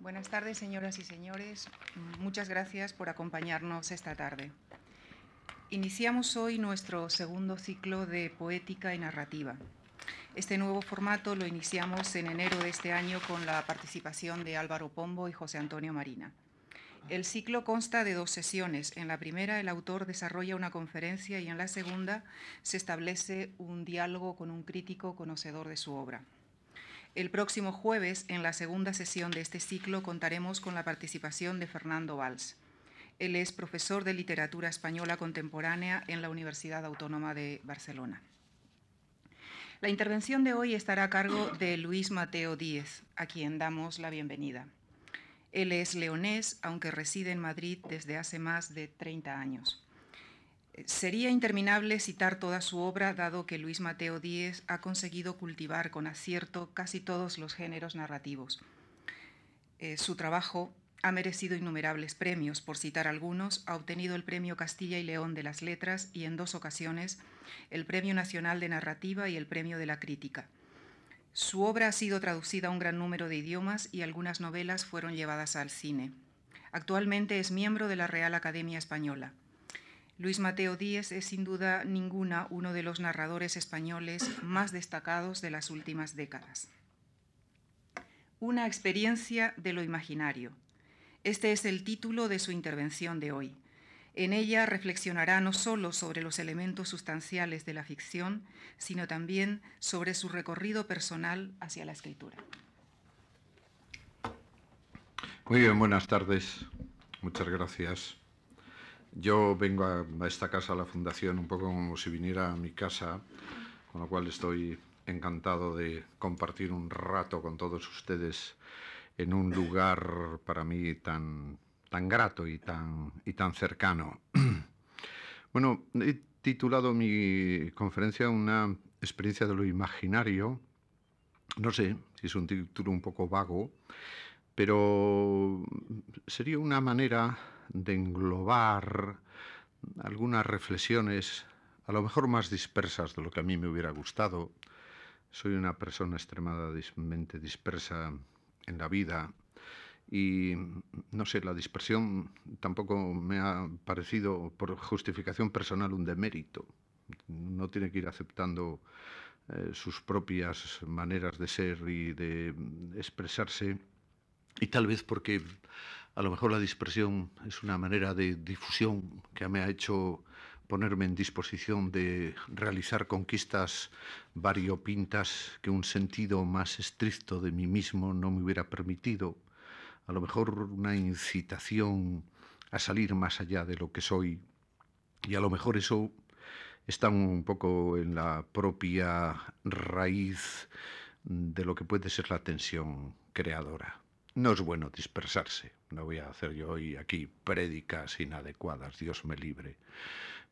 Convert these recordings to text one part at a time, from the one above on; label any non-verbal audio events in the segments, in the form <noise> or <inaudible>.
Buenas tardes, señoras y señores. Muchas gracias por acompañarnos esta tarde. Iniciamos hoy nuestro segundo ciclo de poética y narrativa. Este nuevo formato lo iniciamos en enero de este año con la participación de Álvaro Pombo y José Antonio Marina. El ciclo consta de dos sesiones. En la primera el autor desarrolla una conferencia y en la segunda se establece un diálogo con un crítico conocedor de su obra. El próximo jueves, en la segunda sesión de este ciclo, contaremos con la participación de Fernando Valls. Él es profesor de literatura española contemporánea en la Universidad Autónoma de Barcelona. La intervención de hoy estará a cargo de Luis Mateo Díez, a quien damos la bienvenida. Él es leonés, aunque reside en Madrid desde hace más de 30 años. Sería interminable citar toda su obra, dado que Luis Mateo Díez ha conseguido cultivar con acierto casi todos los géneros narrativos. Eh, su trabajo ha merecido innumerables premios, por citar algunos, ha obtenido el Premio Castilla y León de las Letras y en dos ocasiones el Premio Nacional de Narrativa y el Premio de la Crítica. Su obra ha sido traducida a un gran número de idiomas y algunas novelas fueron llevadas al cine. Actualmente es miembro de la Real Academia Española. Luis Mateo Díez es sin duda ninguna uno de los narradores españoles más destacados de las últimas décadas. Una experiencia de lo imaginario. Este es el título de su intervención de hoy. En ella reflexionará no solo sobre los elementos sustanciales de la ficción, sino también sobre su recorrido personal hacia la escritura. Muy bien, buenas tardes. Muchas gracias. Yo vengo a, esta casa, a la Fundación, un poco como si viniera a mi casa, con lo cual estoy encantado de compartir un rato con todos ustedes en un lugar para mí tan tan grato y tan, y tan cercano. <clears throat> bueno, he titulado mi conferencia Una experiencia de lo imaginario. No sé si es un título un poco vago, pero sería una manera de englobar algunas reflexiones, a lo mejor más dispersas de lo que a mí me hubiera gustado. Soy una persona extremadamente dispersa en la vida y no sé, la dispersión tampoco me ha parecido por justificación personal un demérito. No tiene que ir aceptando eh, sus propias maneras de ser y de expresarse y tal vez porque a lo mejor la dispersión es una manera de difusión que me ha hecho ponerme en disposición de realizar conquistas variopintas que un sentido más estricto de mí mismo no me hubiera permitido. A lo mejor una incitación a salir más allá de lo que soy. Y a lo mejor eso está un poco en la propia raíz de lo que puede ser la tensión creadora. No es bueno dispersarse, no voy a hacer yo hoy aquí prédicas inadecuadas, Dios me libre.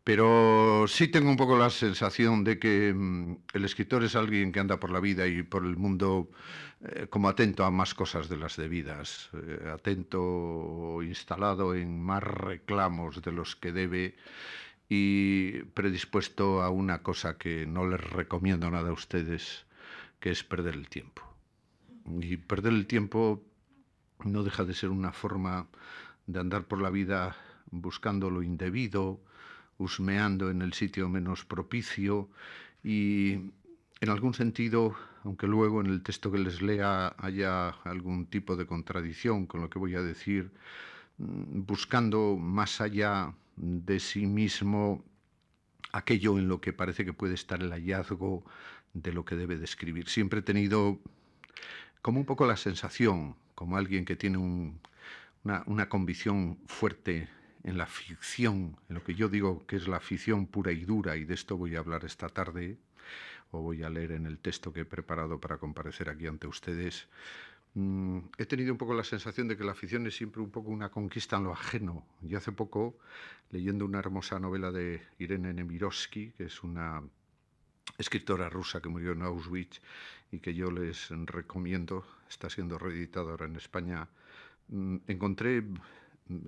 Pero sí tengo un poco la sensación de que mm, el escritor es alguien que anda por la vida y por el mundo eh, como atento a más cosas de las debidas, eh, atento, instalado en más reclamos de los que debe y predispuesto a una cosa que no les recomiendo nada a ustedes, que es perder el tiempo. Y perder el tiempo no deja de ser una forma de andar por la vida buscando lo indebido, husmeando en el sitio menos propicio y en algún sentido, aunque luego en el texto que les lea haya algún tipo de contradicción con lo que voy a decir, mm, buscando más allá de sí mismo aquello en lo que parece que puede estar el hallazgo de lo que debe describir. Siempre he tenido como un poco la sensación, como alguien que tiene una, convicción fuerte en la ficción, en lo que yo digo que es la ficción pura y dura, y de esto voy a hablar esta tarde, o voy a leer en el texto que he preparado para comparecer aquí ante ustedes, mm, he tenido un poco la sensación de que la ficción es siempre un poco una conquista en lo ajeno. Y hace poco, leyendo una hermosa novela de Irene Nemirovsky, que es una escritora rusa que murió en Auschwitz y que yo les recomiendo, está siendo reeditada ahora en España, mm, encontré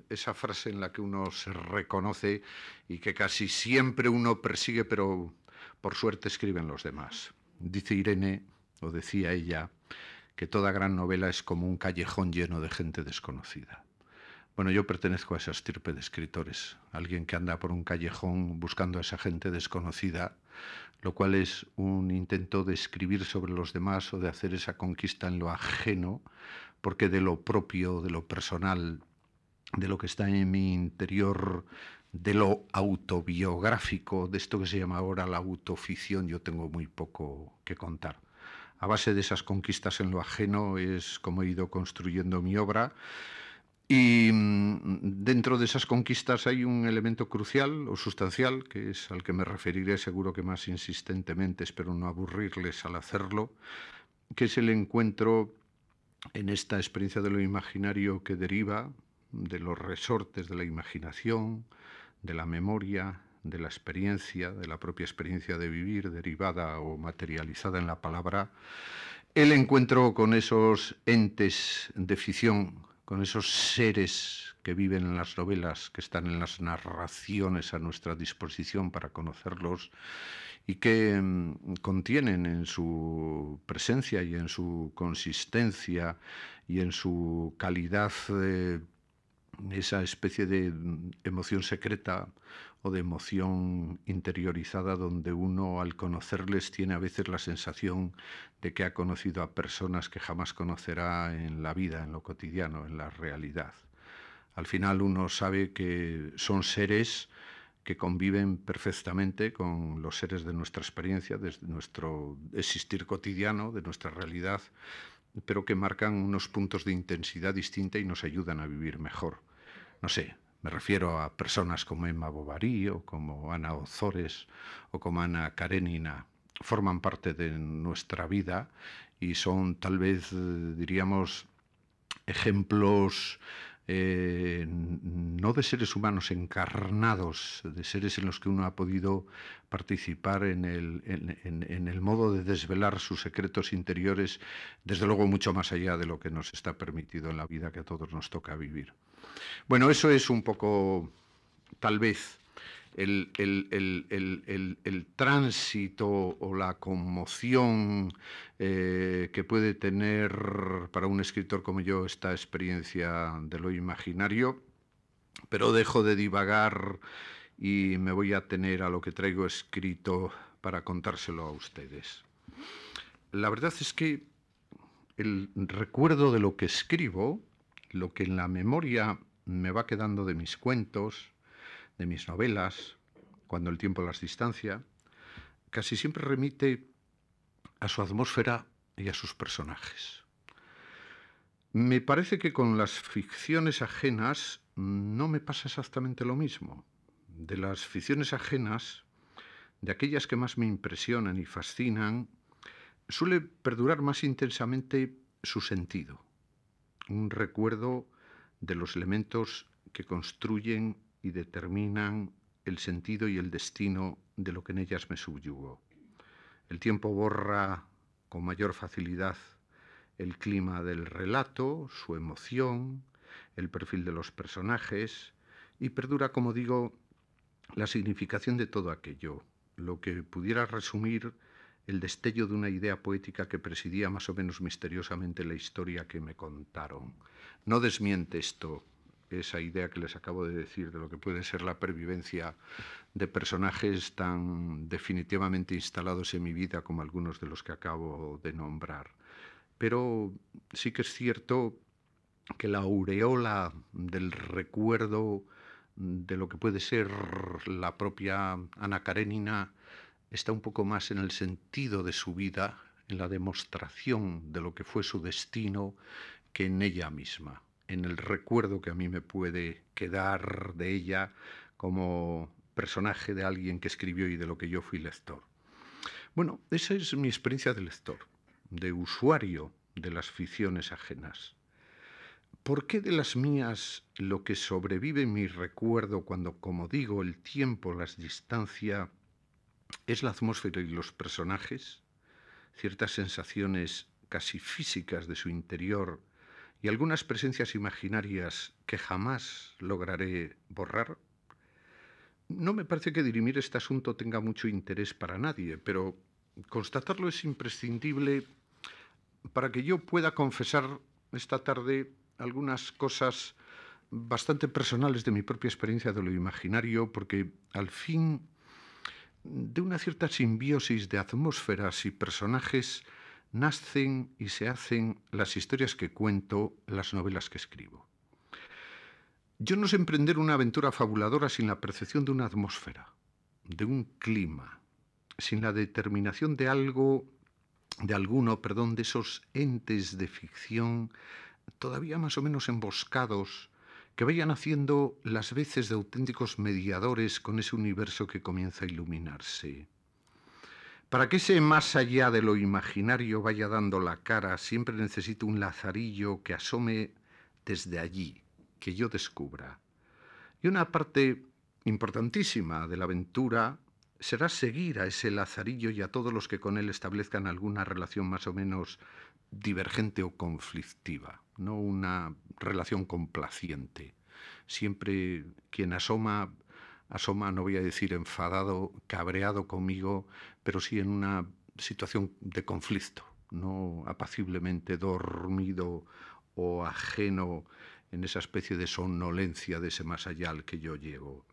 esa frase en la que uno se reconoce y que casi siempre uno persigue, pero por suerte escriben los demás. Dice Irene, o decía ella, que toda gran novela es como un callejón lleno de gente desconocida. Bueno, yo pertenezco a esa estirpe de escritores, alguien que anda por un callejón buscando a esa gente desconocida, lo cual es un intento de escribir sobre los demás o de hacer esa conquista en lo ajeno, porque de lo propio, de lo personal, de lo que está en mi interior, de lo autobiográfico, de esto que se llama ahora la autoficción, yo tengo muy poco que contar. A base de esas conquistas en lo ajeno es como he ido construyendo mi obra. Y mm, dentro de esas conquistas hay un elemento crucial o sustancial, que es al que me referiré seguro que más insistentemente, espero no aburrirles al hacerlo, que es el encuentro en esta experiencia de lo imaginario que deriva de los resortes de la imaginación, de la memoria, de la experiencia, de la propia experiencia de vivir, derivada o materializada en la palabra, el encuentro con esos entes de ficción, con esos seres que viven en las novelas, que están en las narraciones a nuestra disposición para conocerlos y que mm, contienen en su presencia y en su consistencia y en su calidad eh, esa especie de mm, emoción secreta o de emoción interiorizada donde uno al conocerles tiene a veces la sensación de que ha conocido a personas que jamás conocerá en la vida, en lo cotidiano, en la realidad. Al final uno sabe que son seres que conviven perfectamente con los seres de nuestra experiencia, de nuestro existir cotidiano, de nuestra realidad, pero que marcan unos puntos de intensidad distinta y nos ayudan a vivir mejor. No sé, me refiero a personas como Emma Bovary o como Ana Ozores o como Ana Karenina. Forman parte de nuestra vida y son tal vez, diríamos, ejemplos eh, no de seres humanos encarnados, de seres en los que uno ha podido participar en el, en el, modo de desvelar sus secretos interiores, desde luego mucho más allá de lo que nos está permitido en la vida que a todos nos toca vivir. Bueno, eso es un poco, tal vez, el, tránsito o la conmoción eh, que puede tener para un escritor como yo esta experiencia de lo imaginario, pero dejo de divagar y me voy a tener a lo que traigo escrito para contárselo a ustedes. La verdad es que el recuerdo de lo que escribo, lo que en la memoria me va quedando de mis cuentos, de mis novelas, cuando el tiempo las distancia, casi siempre remite a su atmósfera y a sus personajes. Me parece que con las ficciones ajenas no me pasa exactamente lo mismo. De las ficciones ajenas, de aquellas que más me impresionan y fascinan, suele perdurar más intensamente su sentido, un recuerdo de los elementos que construyen y determinan el sentido y el destino de lo que en ellas me subyugó. El tiempo borra con mayor facilidad el clima del relato, su emoción, el perfil de los personajes y perdura, como digo, la significación de todo aquello, lo que pudiera resumir el destello de una idea poética que presidía más o menos misteriosamente la historia que me contaron. No desmiente esto esa idea que les acabo de decir de lo que puede ser la pervivencia de personajes tan definitivamente instalados en mi vida como algunos de los que acabo de nombrar. Pero sí que es cierto que la aureola del recuerdo de lo que puede ser la propia Ana Karenina está un poco más en el sentido de su vida, en la demostración de lo que fue su destino, que en ella misma, en el recuerdo que a mí me puede quedar de ella como personaje de alguien que escribió y de lo que yo fui lector. Bueno, esa es mi experiencia de lector, de usuario de las ficciones ajenas. ¿Por qué de las mías lo que sobrevive en mi recuerdo cuando, como digo, el tiempo las distancia es la atmósfera y los personajes, ciertas sensaciones casi físicas de su interior y algunas presencias imaginarias que jamás lograré borrar? No me parece que dirimir este asunto tenga mucho interés para nadie, pero constatarlo es imprescindible para que yo pueda confesar esta tarde algunas cosas bastante personales de mi propia experiencia de lo imaginario, porque al fin de una cierta simbiosis de atmósferas y personajes nacen y se hacen las historias que cuento, las novelas que escribo. Yo no sé emprender una aventura fabuladora sin la percepción de una atmósfera, de un clima, sin la determinación de algo, de alguno, perdón, de esos entes de ficción todavía más o menos emboscados que vayan haciendo las veces de auténticos mediadores con ese universo que comienza a iluminarse. Para que ese más allá de lo imaginario vaya dando la cara, siempre necesito un lazarillo que asome desde allí, que yo descubra. Y una parte importantísima de la aventura será seguir a ese lazarillo y a todos los que con él establezcan alguna relación más o menos divergente o conflictiva, no una relación complaciente. Siempre quien asoma, asoma, no voy a decir enfadado, cabreado conmigo, pero sí en una situación de conflicto, no apaciblemente dormido o ajeno en esa especie de somnolencia de ese más allá al que yo llego.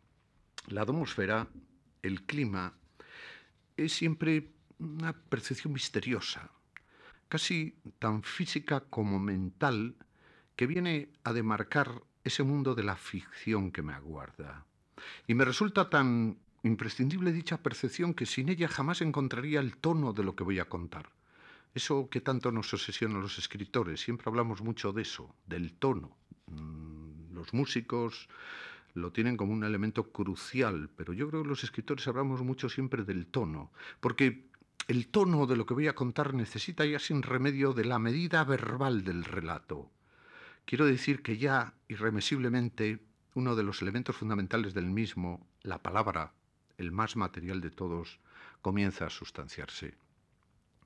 La atmósfera, el clima, es siempre una percepción misteriosa, casi tan física como mental, que viene a demarcar ese mundo de la ficción que me aguarda. Y me resulta tan imprescindible dicha percepción que sin ella jamás encontraría el tono de lo que voy a contar. Eso que tanto nos obsesiona a los escritores, siempre hablamos mucho de eso, del tono. Mm, los músicos lo tienen como un elemento crucial, pero yo creo que los escritores hablamos mucho siempre del tono, porque el tono de lo que voy a contar necesita ya sin remedio de la medida verbal del relato. Quiero decir que ya irremisiblemente uno de los elementos fundamentales del mismo, la palabra, el más material de todos, comienza a sustanciarse.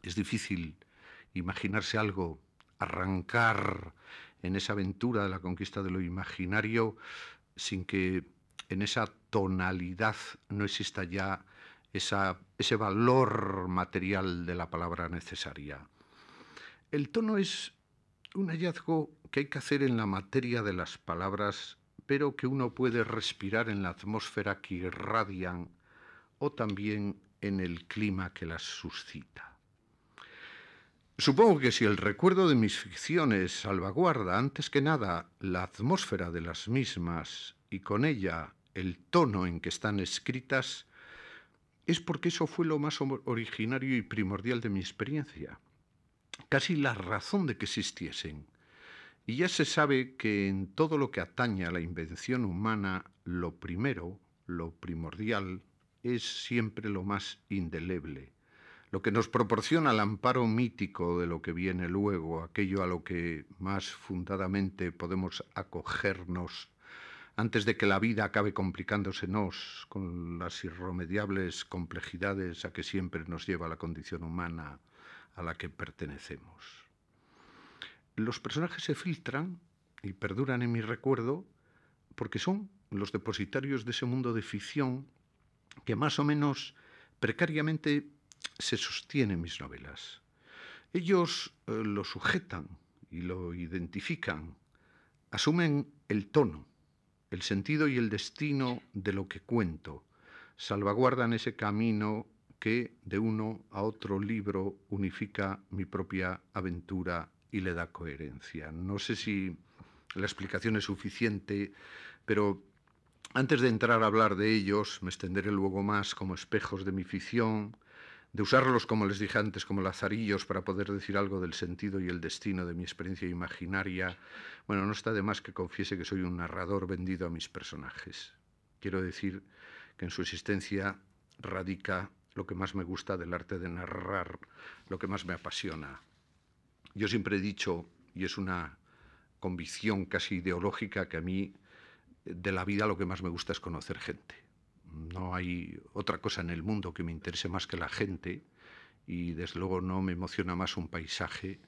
Es difícil imaginarse algo, arrancar en esa aventura de la conquista de lo imaginario sin que en esa tonalidad no exista ya ese valor material de la palabra necesaria. El tono es un hallazgo que hay que hacer en la materia de las palabras, pero que uno puede respirar en la atmósfera que irradian o también en el clima que las suscita. Supongo que si el recuerdo de mis ficciones salvaguarda antes que nada la atmósfera de las mismas y con ella el tono en que están escritas, es porque eso fue lo más originario y primordial de mi experiencia, casi la razón de que existiesen. Y ya se sabe que en todo lo que atañe a la invención humana, lo primero, lo primordial, es siempre lo más indeleble, lo que nos proporciona el amparo mítico de lo que viene luego, aquello a lo que más fundadamente podemos acogernos antes de que la vida acabe complicándosenos con las irremediables complejidades a que siempre nos lleva la condición humana a la que pertenecemos. Los personajes se filtran y perduran en mi recuerdo porque son los depositarios de ese mundo de ficción que más o menos precariamente se sostiene en mis novelas. Ellos eh, lo sujetan y lo identifican, asumen el tono, el sentido y el destino de lo que cuento, salvaguardan ese camino que de uno a otro libro unifica mi propia aventura y le da coherencia. No sé si la explicación es suficiente, pero antes de entrar a hablar de ellos, me extenderé luego más como espejos de mi ficción, de usarlos, como les dije antes, como lazarillos para poder decir algo del sentido y el destino de mi experiencia imaginaria, bueno, no está de más que confiese que soy un narrador vendido a mis personajes. Quiero decir que en su existencia radica lo que más me gusta del arte de narrar, lo que más me apasiona. Yo siempre he dicho, y es una convicción casi ideológica, que a mí de la vida lo que más me gusta es conocer gente no hay otra cosa en el mundo que me interese más que la gente y desde luego no me emociona más un paisaje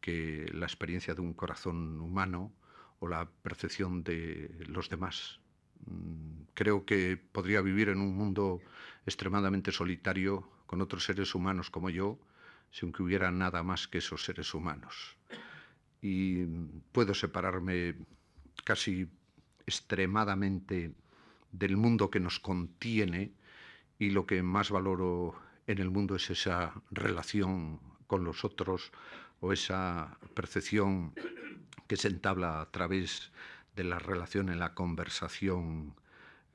que la experiencia de un corazón humano o la percepción de los demás. Mm, creo que podría vivir en un mundo extremadamente solitario con otros seres humanos como yo sin que hubiera nada más que esos seres humanos. Y puedo separarme casi extremadamente del mundo que nos contiene y lo que más valoro en el mundo es esa relación con los otros o esa percepción que se entabla a través de la relación en la conversación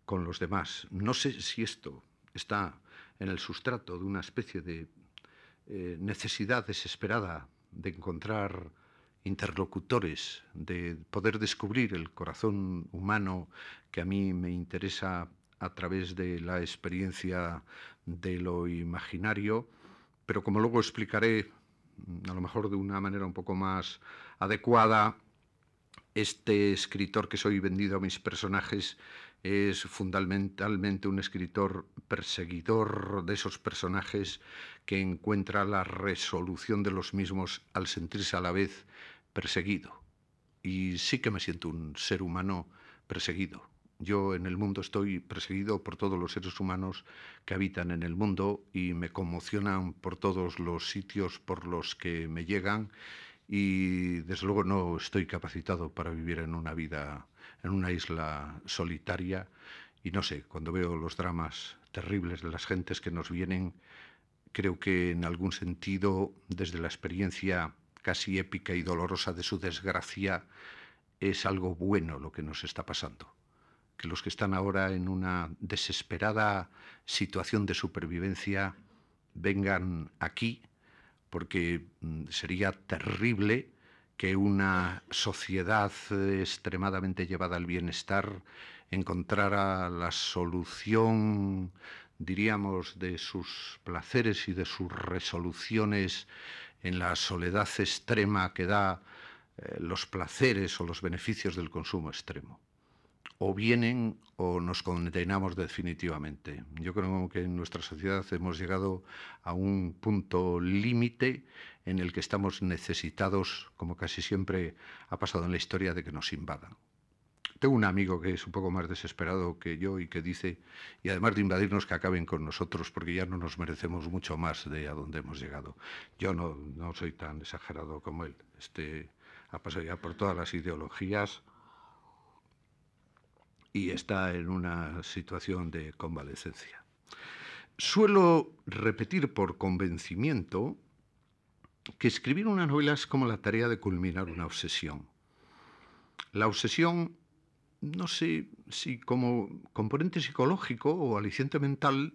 con los demás. No sé si esto está en el sustrato de una especie de eh, necesidad desesperada de encontrar interlocutores, de poder descubrir el corazón humano que a mí me interesa a través de la experiencia de lo imaginario, pero como luego explicaré, a lo mejor de una manera un poco más adecuada, este escritor que soy vendido a mis personajes es fundamentalmente un escritor perseguidor de esos personajes que encuentra la resolución de los mismos al sentirse a la vez perseguido. Y sí que me siento un ser humano perseguido. Yo en el mundo estoy perseguido por todos los seres humanos que habitan en el mundo y me conmocionan por todos los sitios por los que me llegan y desde luego no estoy capacitado para vivir en una vida en una isla solitaria y no sé, cuando veo los dramas terribles de las gentes que nos vienen, creo que en algún sentido, desde la experiencia casi épica y dolorosa de su desgracia, es algo bueno lo que nos está pasando. Que los que están ahora en una desesperada situación de supervivencia vengan aquí, porque mm, sería terrible que una sociedad extremadamente llevada al bienestar encontrara la solución, diríamos, de sus placeres y de sus resoluciones en la soledad extrema que da eh, los placeres o los beneficios del consumo extremo o vienen o nos condenamos definitivamente. Yo creo que en nuestra sociedad hemos llegado a un punto límite en el que estamos necesitados, como casi siempre ha pasado en la historia, de que nos invadan. Tengo un amigo que es un poco más desesperado que yo y que dice, y además de invadirnos, que acaben con nosotros, porque ya no nos merecemos mucho más de a donde hemos llegado. Yo no, no soy tan exagerado como él. Este, ha pasado ya por todas las ideologías, y está en una situación de convalecencia. Suelo repetir por convencimiento que escribir una novela es como la tarea de culminar una obsesión. La obsesión, no sé si como componente psicológico o aliciente mental,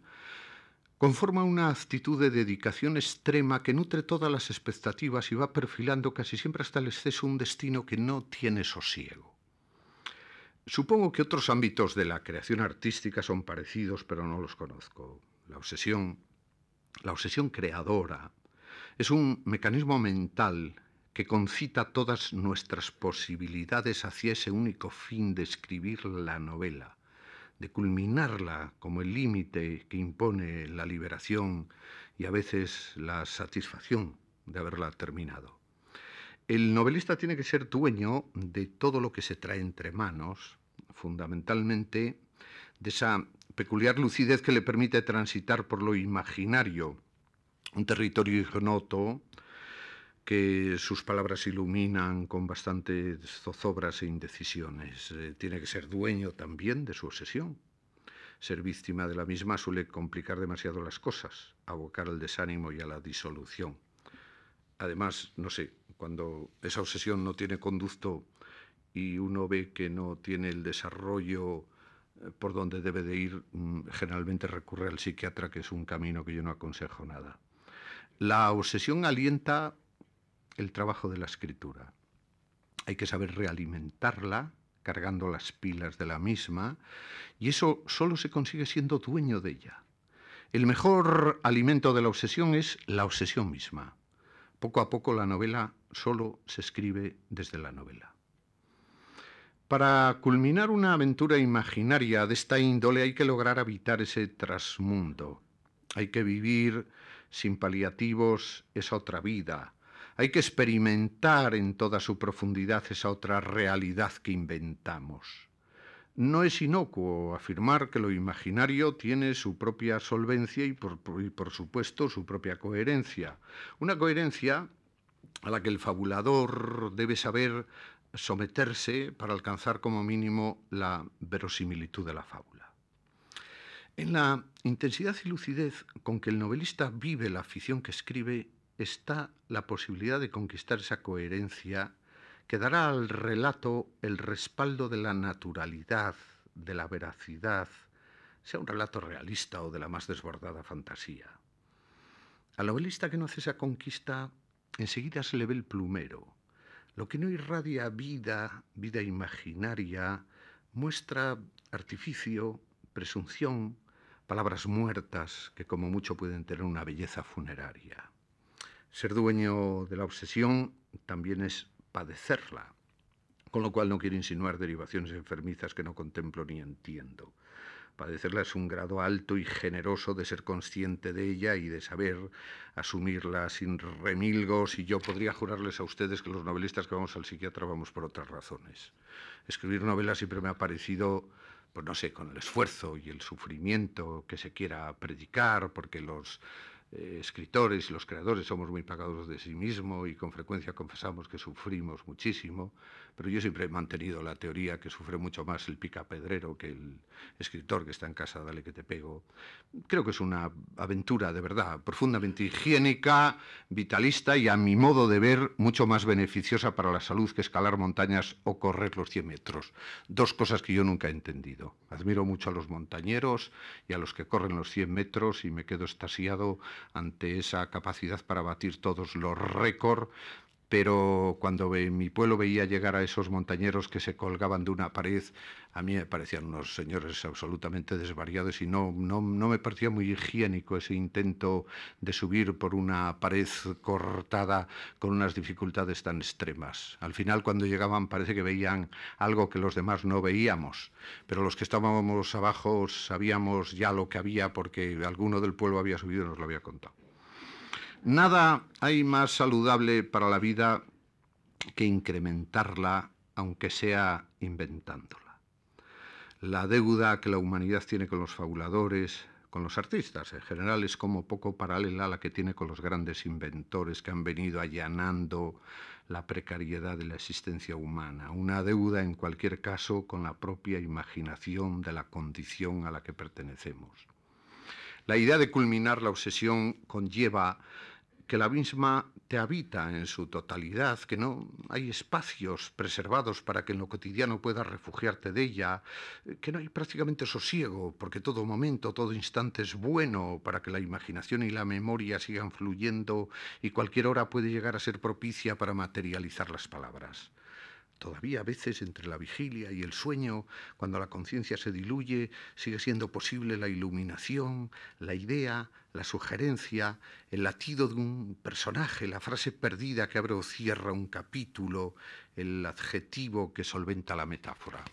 conforma una actitud de dedicación extrema que nutre todas las expectativas y va perfilando casi siempre hasta el exceso un destino que no tiene sosiego. Supongo que otros ámbitos de la creación artística son parecidos, pero no los conozco. La obsesión, la obsesión creadora, es un mecanismo mental que concita todas nuestras posibilidades hacia ese único fin de escribir la novela, de culminarla como el límite que impone la liberación y a veces la satisfacción de haberla terminado. El novelista tiene que ser dueño de todo lo que se trae entre manos, fundamentalmente de esa peculiar lucidez que le permite transitar por lo imaginario, un territorio ignoto que sus palabras iluminan con bastantes zozobras e indecisiones. Eh, tiene que ser dueño también de su obsesión. Ser víctima de la misma suele complicar demasiado las cosas, abocar al desánimo y a la disolución. Además, no sé, cuando esa obsesión no tiene conducto y uno ve que no tiene el desarrollo eh, por donde debe de ir, mm, generalmente recurre al psiquiatra, que es un camino que yo no aconsejo nada. La obsesión alienta el trabajo de la escritura. Hay que saber realimentarla, cargando las pilas de la misma, y eso solo se consigue siendo dueño de ella. El mejor alimento de la obsesión es la obsesión misma. Poco a poco la novela solo se escribe desde la novela. Para culminar una aventura imaginaria de esta índole hay que lograr habitar ese trasmundo. Hay que vivir sin paliativos esa otra vida. Hay que experimentar en toda su profundidad esa otra realidad que inventamos. no es inocuo afirmar que lo imaginario tiene su propia solvencia y por, supuesto su propia coherencia. Una coherencia a la que el fabulador debe saber someterse para alcanzar como mínimo la verosimilitud de la fábula. En la intensidad y lucidez con que el novelista vive la ficción que escribe está la posibilidad de conquistar esa coherencia que dará al relato el respaldo de la naturalidad, de la veracidad, sea un relato realista o de la más desbordada fantasía. Al novelista que no hace esa conquista, enseguida se le ve el plumero. Lo que no irradia vida, vida imaginaria, muestra artificio, presunción, palabras muertas que como mucho pueden tener una belleza funeraria. Ser dueño de la obsesión también es padecerla, con lo cual no quiero insinuar derivaciones enfermizas que no contemplo ni entiendo. Padecerla es un grado alto y generoso de ser consciente de ella y de saber asumirla sin remilgos. Y yo podría jurarles a ustedes que los novelistas que vamos al psiquiatra vamos por otras razones. Escribir novelas siempre me ha parecido, pues no sé, con el esfuerzo y el sufrimiento que se quiera predicar, porque los eh, escritores y los creadores somos muy pagados de sí mismo y con frecuencia confesamos que sufrimos muchísimo, pero yo siempre he mantenido la teoría que sufre mucho más el picapedrero que el escritor que está en casa, dale que te pego. Creo que es una aventura de verdad profundamente higiénica, vitalista y a mi modo de ver mucho más beneficiosa para la salud que escalar montañas o correr los 100 metros. Dos cosas que yo nunca he entendido. Admiro mucho a los montañeros y a los que corren los 100 metros y me quedo estasiado ante esa capacidad para batir todos los récords pero cuando en mi pueblo veía llegar a esos montañeros que se colgaban de una pared, a mí me parecían unos señores absolutamente desvariados y no, no, no me parecía muy higiénico ese intento de subir por una pared cortada con unas dificultades tan extremas. Al final, cuando llegaban, parece que veían algo que los demás no veíamos, pero los que estábamos abajo sabíamos ya lo que había porque alguno del pueblo había subido y nos lo había contado. Nada hay más saludable para la vida que incrementarla, aunque sea inventándola. La deuda que la humanidad tiene con los fabuladores, con los artistas en general, es como poco paralela a la que tiene con los grandes inventores que han venido allanando la precariedad de la existencia humana. Una deuda, en cualquier caso, con la propia imaginación de la condición a la que pertenecemos. La idea de culminar la obsesión conlleva que la misma te habita en su totalidad, que no hay espacios preservados para que en lo cotidiano puedas refugiarte de ella, que no hay prácticamente sosiego, porque todo momento, todo instante es bueno para que la imaginación y la memoria sigan fluyendo y cualquier hora puede llegar a ser propicia para materializar las palabras. Todavía a veces entre la vigilia y el sueño, cuando la conciencia se diluye, sigue siendo posible la iluminación, la idea, la sugerencia, el latido de un personaje, la frase perdida que abre o cierra un capítulo, el adjetivo que solventa la metáfora.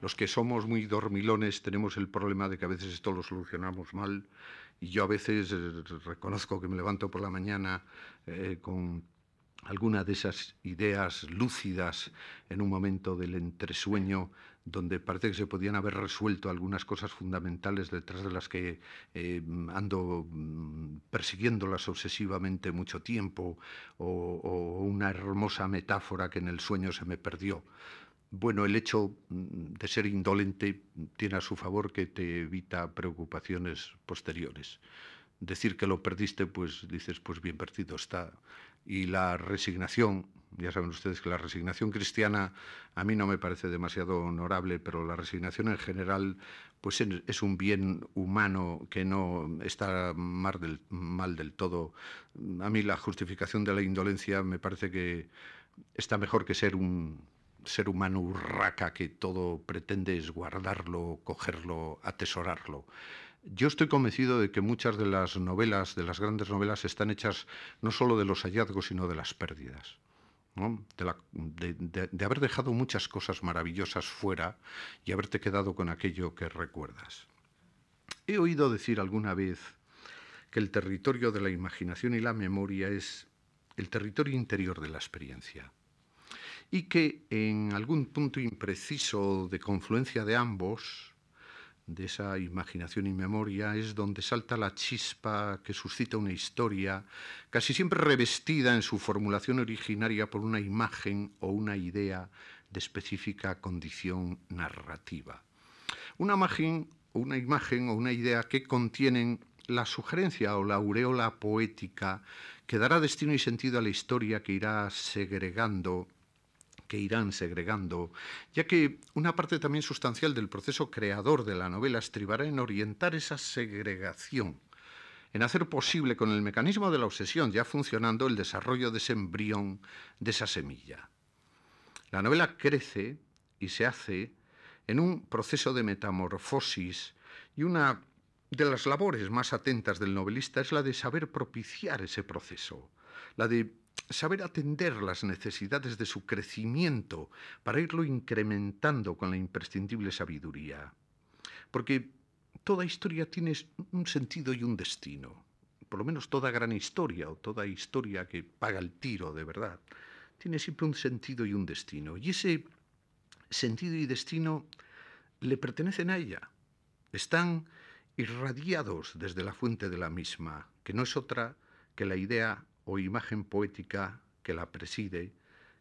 Los que somos muy dormilones tenemos el problema de que a veces esto lo solucionamos mal y yo a veces eh, reconozco que me levanto por la mañana eh, con alguna de esas ideas lúcidas en un momento del entresueño donde parece que se podían haber resuelto algunas cosas fundamentales detrás de las que eh, ando mm, persiguiéndolas obsesivamente mucho tiempo, o, una hermosa metáfora que en el sueño se me perdió. Bueno, el hecho mm, de ser indolente tiene a su favor que te evita preocupaciones posteriores. Decir que lo perdiste, pues dices, pues bien perdido está y la resignación, ya saben ustedes que la resignación cristiana a mí no me parece demasiado honorable, pero la resignación en general pues es un bien humano que no está mal del, mal del todo. A mí la justificación de la indolencia me parece que está mejor que ser un ser humano urraca que todo pretende es guardarlo, cogerlo, atesorarlo. Yo estoy convencido de que muchas de las novelas, de las grandes novelas, están hechas no solo de los hallazgos, sino de las pérdidas. De, haber dejado muchas cosas maravillosas fuera y haberte quedado con aquello que recuerdas. He oído decir alguna vez que el territorio de la imaginación y la memoria es el territorio interior de la experiencia y que en algún punto impreciso de confluencia de ambos, de esa imaginación y memoria, es donde salta la chispa que suscita una historia, casi siempre revestida en su formulación originaria por una imagen o una idea de específica condición narrativa. Una imagen, una imagen o una idea que contienen la sugerencia o la aureola poética que dará destino y sentido a la historia que irá segregando que irán segregando, ya que una parte también sustancial del proceso creador de la novela estribará en orientar esa segregación, en hacer posible con el mecanismo de la obsesión ya funcionando el desarrollo de ese embrión, de esa semilla. La novela crece y se hace en un proceso de metamorfosis y una de las labores más atentas del novelista es la de saber propiciar ese proceso, la de saber atender las necesidades de su crecimiento para irlo incrementando con la imprescindible sabiduría. Porque toda historia tiene un sentido y un destino. Por lo menos toda gran historia o toda historia que paga el tiro de verdad tiene siempre un sentido y un destino. Y ese sentido y destino le pertenecen a ella. Están irradiados desde la fuente de la misma, que no es otra que la idea o imagen poética que la preside,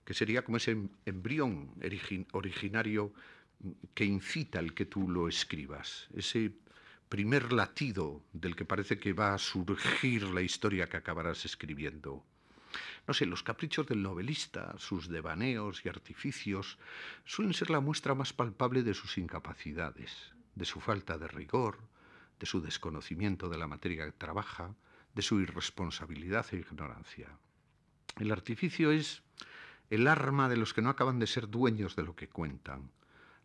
que sería como ese embrión originario que incita el que tú lo escribas, ese primer latido del que parece que va a surgir la historia que acabarás escribiendo. No sé, los caprichos del novelista, sus devaneos y artificios, suelen ser la muestra más palpable de sus incapacidades, de su falta de rigor, de su desconocimiento de la materia que trabaja, de su irresponsabilidad e ignorancia. El artificio es el arma de los que no acaban de ser dueños de lo que cuentan.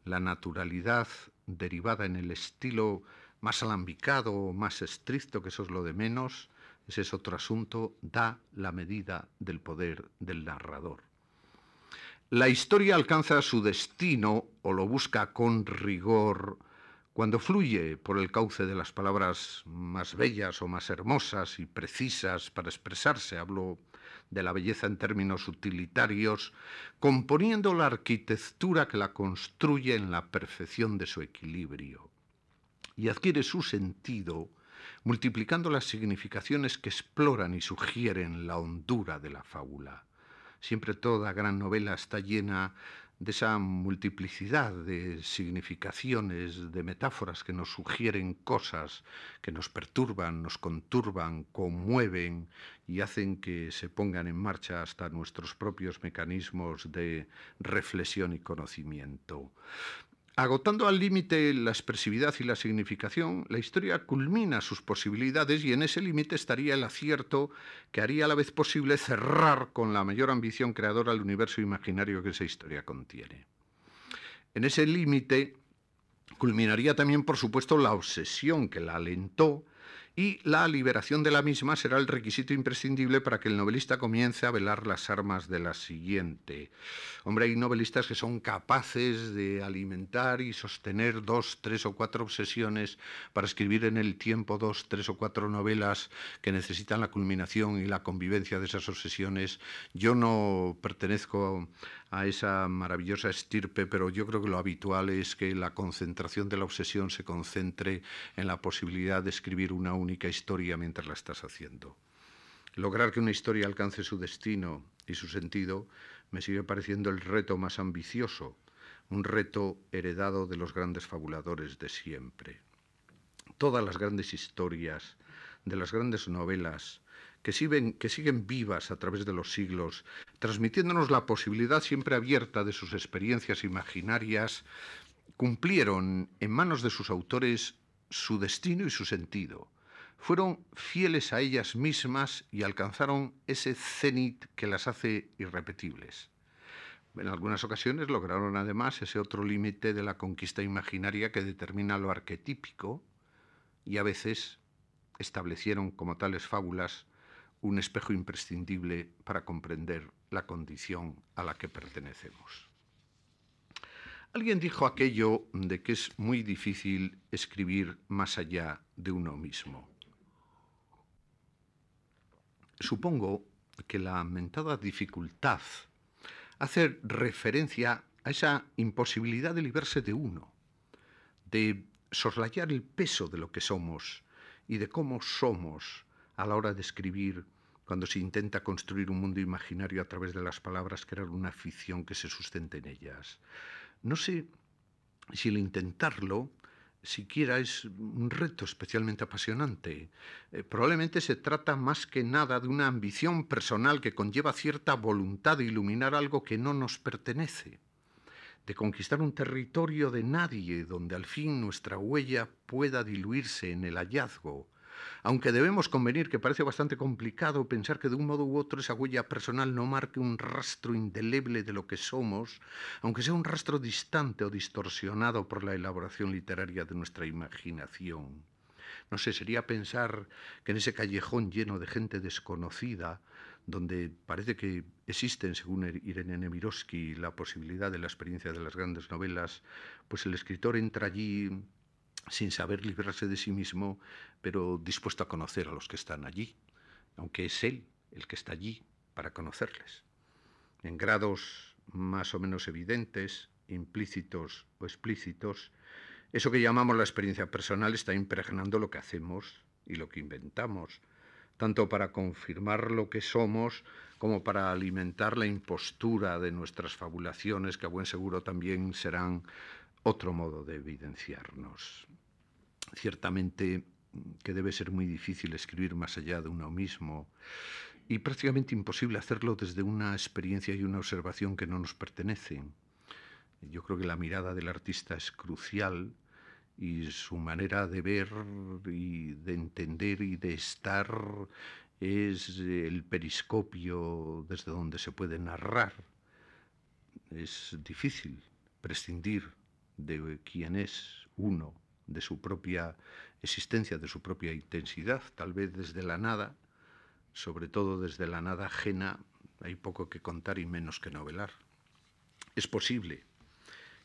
La naturalidad derivada en el estilo más alambicado o más estricto, que eso es lo de menos, ese es otro asunto, da la medida del poder del narrador. La historia alcanza su destino o lo busca con rigor cuando fluye por el cauce de las palabras más bellas o más hermosas y precisas para expresarse, hablo de la belleza en términos utilitarios, componiendo la arquitectura que la construye en la perfección de su equilibrio. Y adquiere su sentido multiplicando las significaciones que exploran y sugieren la hondura de la fábula. Siempre toda gran novela está llena de esa multiplicidad de significaciones, de metáforas que nos sugieren cosas, que nos perturban, nos conturban, conmueven y hacen que se pongan en marcha hasta nuestros propios mecanismos de reflexión y conocimiento. Agotando al límite la expresividad y la significación, la historia culmina sus posibilidades y en ese límite estaría el acierto que haría a la vez posible cerrar con la mayor ambición creadora el universo imaginario que esa historia contiene. En ese límite culminaría también, por supuesto, la obsesión que la alentó y la liberación de la misma será el requisito imprescindible para que el novelista comience a velar las armas de la siguiente. Hombre, hay novelistas que son capaces de alimentar y sostener dos, tres o cuatro obsesiones para escribir en el tiempo dos, tres o cuatro novelas que necesitan la culminación y la convivencia de esas obsesiones. Yo no pertenezco a esa maravillosa estirpe, pero yo creo que lo habitual es que la concentración de la obsesión se concentre en la posibilidad de escribir una única historia mientras la estás haciendo. Lograr que una historia alcance su destino y su sentido me sigue pareciendo el reto más ambicioso, un reto heredado de los grandes fabuladores de siempre. Todas las grandes historias, de las grandes novelas, que siguen, que siguen vivas a través de los siglos, transmitiéndonos la posibilidad siempre abierta de sus experiencias imaginarias, cumplieron en manos de sus autores su destino y su sentido. Fueron fieles a ellas mismas y alcanzaron ese cenit que las hace irrepetibles. En algunas ocasiones lograron además ese otro límite de la conquista imaginaria que determina lo arquetípico y a veces establecieron como tales fábulas un espejo imprescindible para comprender la condición a la que pertenecemos. Alguien dijo aquello de que es muy difícil escribir más allá de uno mismo. Supongo que la mentada dificultad hace referencia a esa imposibilidad de librarse de uno, de soslayar el peso de lo que somos y de cómo somos a la hora de escribir cuando se intenta construir un mundo imaginario a través de las palabras, crear una ficción que se sustente en ellas. No sé si el intentarlo siquiera es un reto especialmente apasionante. Eh, probablemente se trata más que nada de una ambición personal que conlleva cierta voluntad de iluminar algo que no nos pertenece, de conquistar un territorio de nadie donde al fin nuestra huella pueda diluirse en el hallazgo, aunque debemos convenir que parece bastante complicado pensar que de un modo u otro esa huella personal no marque un rastro indeleble de lo que somos, aunque sea un rastro distante o distorsionado por la elaboración literaria de nuestra imaginación. No sé, sería pensar que en ese callejón lleno de gente desconocida, donde parece que existen, según Irene Nemirovsky, la posibilidad de la experiencia de las grandes novelas, pues el escritor entra allí sin saber librarse de sí mismo, pero dispuesto a conocer a los que están allí, aunque es Él el que está allí para conocerles. En grados más o menos evidentes, implícitos o explícitos, eso que llamamos la experiencia personal está impregnando lo que hacemos y lo que inventamos, tanto para confirmar lo que somos como para alimentar la impostura de nuestras fabulaciones, que a buen seguro también serán otro modo de evidenciarnos. Ciertamente que debe ser muy difícil escribir más allá de uno mismo y prácticamente imposible hacerlo desde una experiencia y una observación que no nos pertenecen. Yo creo que la mirada del artista es crucial y su manera de ver y de entender y de estar es el periscopio desde donde se puede narrar. Es difícil prescindir de quién es uno, de su propia existencia, de su propia intensidad, tal vez desde la nada, sobre todo desde la nada ajena, hay poco que contar y menos que novelar. Es posible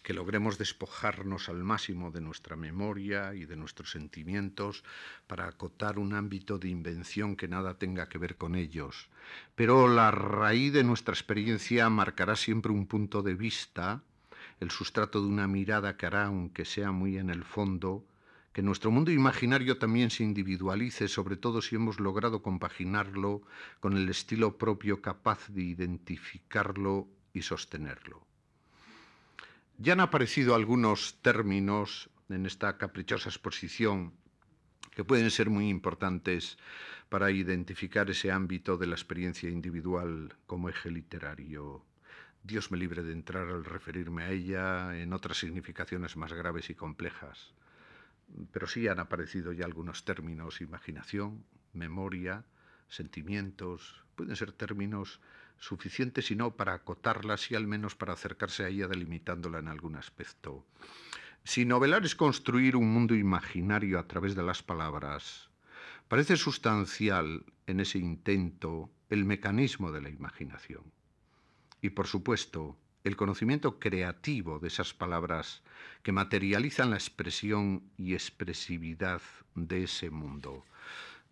que logremos despojarnos al máximo de nuestra memoria y de nuestros sentimientos para acotar un ámbito de invención que nada tenga que ver con ellos. Pero la raíz de nuestra experiencia marcará siempre un punto de vista el sustrato de una mirada que hará, aunque sea muy en el fondo, que nuestro mundo imaginario también se individualice, sobre todo si hemos logrado compaginarlo con el estilo propio capaz de identificarlo y sostenerlo. Ya han aparecido algunos términos en esta caprichosa exposición que pueden ser muy importantes para identificar ese ámbito de la experiencia individual como eje literario Dios me libre de entrar al referirme a ella en otras significaciones más graves y complejas. Pero sí han aparecido ya algunos términos, imaginación, memoria, sentimientos, pueden ser términos suficientes si no para acotarla, y al menos para acercarse a ella delimitándola en algún aspecto. Si novelar es construir un mundo imaginario a través de las palabras, parece sustancial en ese intento el mecanismo de la imaginación y, por supuesto, el conocimiento creativo de esas palabras que materializan la expresión y expresividad de ese mundo.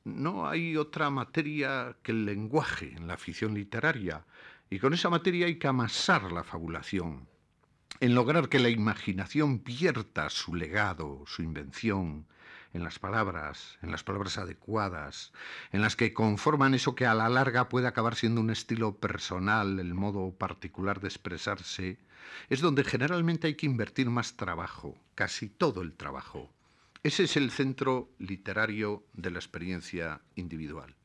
No hay otra materia que el lenguaje en la afición literaria, y con esa materia hay que amasar la fabulación, en lograr que la imaginación vierta su legado, su invención, en las palabras, en las palabras adecuadas, en las que conforman eso que a la larga puede acabar siendo un estilo personal, el modo particular de expresarse, es donde generalmente hay que invertir más trabajo, casi todo el trabajo. Ese es el centro literario de la experiencia individual.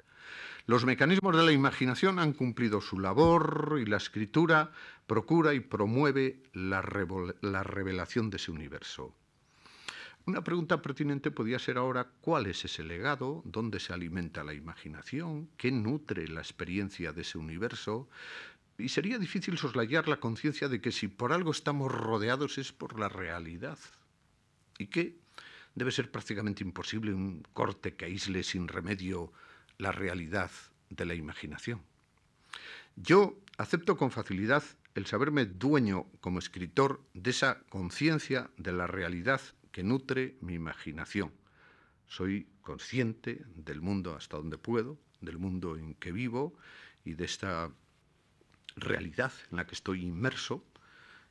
Los mecanismos de la imaginación han cumplido su labor y la escritura procura y promueve la, la revelación de ese universo. Una pregunta pertinente podría ser ahora cuál es ese legado, dónde se alimenta la imaginación, qué nutre la experiencia de ese universo. Y sería difícil soslayar la conciencia de que si por algo estamos rodeados es por la realidad. Y que debe ser prácticamente imposible un corte que aísle sin remedio la realidad de la imaginación. Yo acepto con facilidad el saberme dueño como escritor de esa conciencia de la realidad que nutre mi imaginación. Soy consciente del mundo hasta donde puedo, del mundo en que vivo y de esta realidad en la que estoy inmerso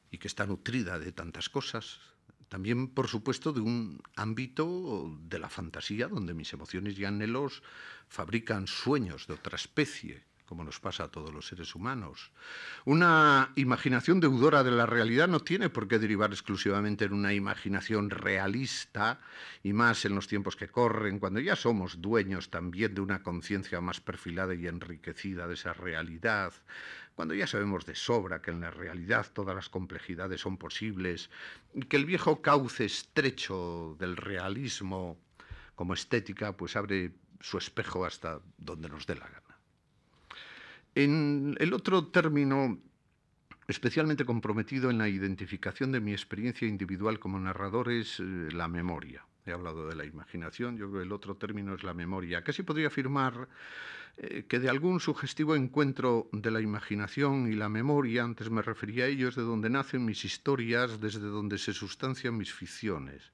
y que está nutrida de tantas cosas, también, por supuesto, de un ámbito de la fantasía, donde mis emociones y anhelos fabrican sueños de otra especie, como nos pasa a todos los seres humanos. Una imaginación deudora de la realidad no tiene por qué derivar exclusivamente en una imaginación realista, y más en los tiempos que corren, cuando ya somos dueños también de una conciencia más perfilada y enriquecida de esa realidad, cuando ya sabemos de sobra que en la realidad todas las complejidades son posibles, y que el viejo cauce estrecho del realismo como estética pues abre su espejo hasta donde nos dé la gana. En el otro término, especialmente comprometido en la identificación de mi experiencia individual como narrador, es eh, la memoria. He hablado de la imaginación, yo creo que el otro término es la memoria. Casi podría afirmar eh, que de algún sugestivo encuentro de la imaginación y la memoria, antes me refería a ello, es de donde nacen mis historias, desde donde se sustancian mis ficciones.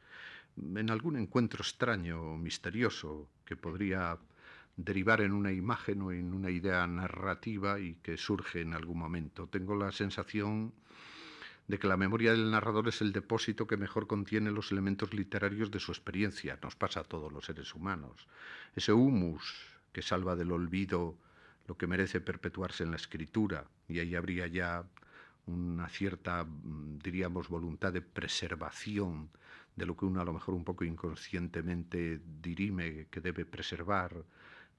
En algún encuentro extraño, o misterioso, que podría derivar en una imagen o en una idea narrativa y que surge en algún momento. Tengo la sensación de que la memoria del narrador es el depósito que mejor contiene los elementos literarios de su experiencia. Nos pasa a todos los seres humanos. Ese humus que salva del olvido lo que merece perpetuarse en la escritura, y ahí habría ya una cierta, mm, diríamos, voluntad de preservación de lo que uno a lo mejor un poco inconscientemente dirime que debe preservar,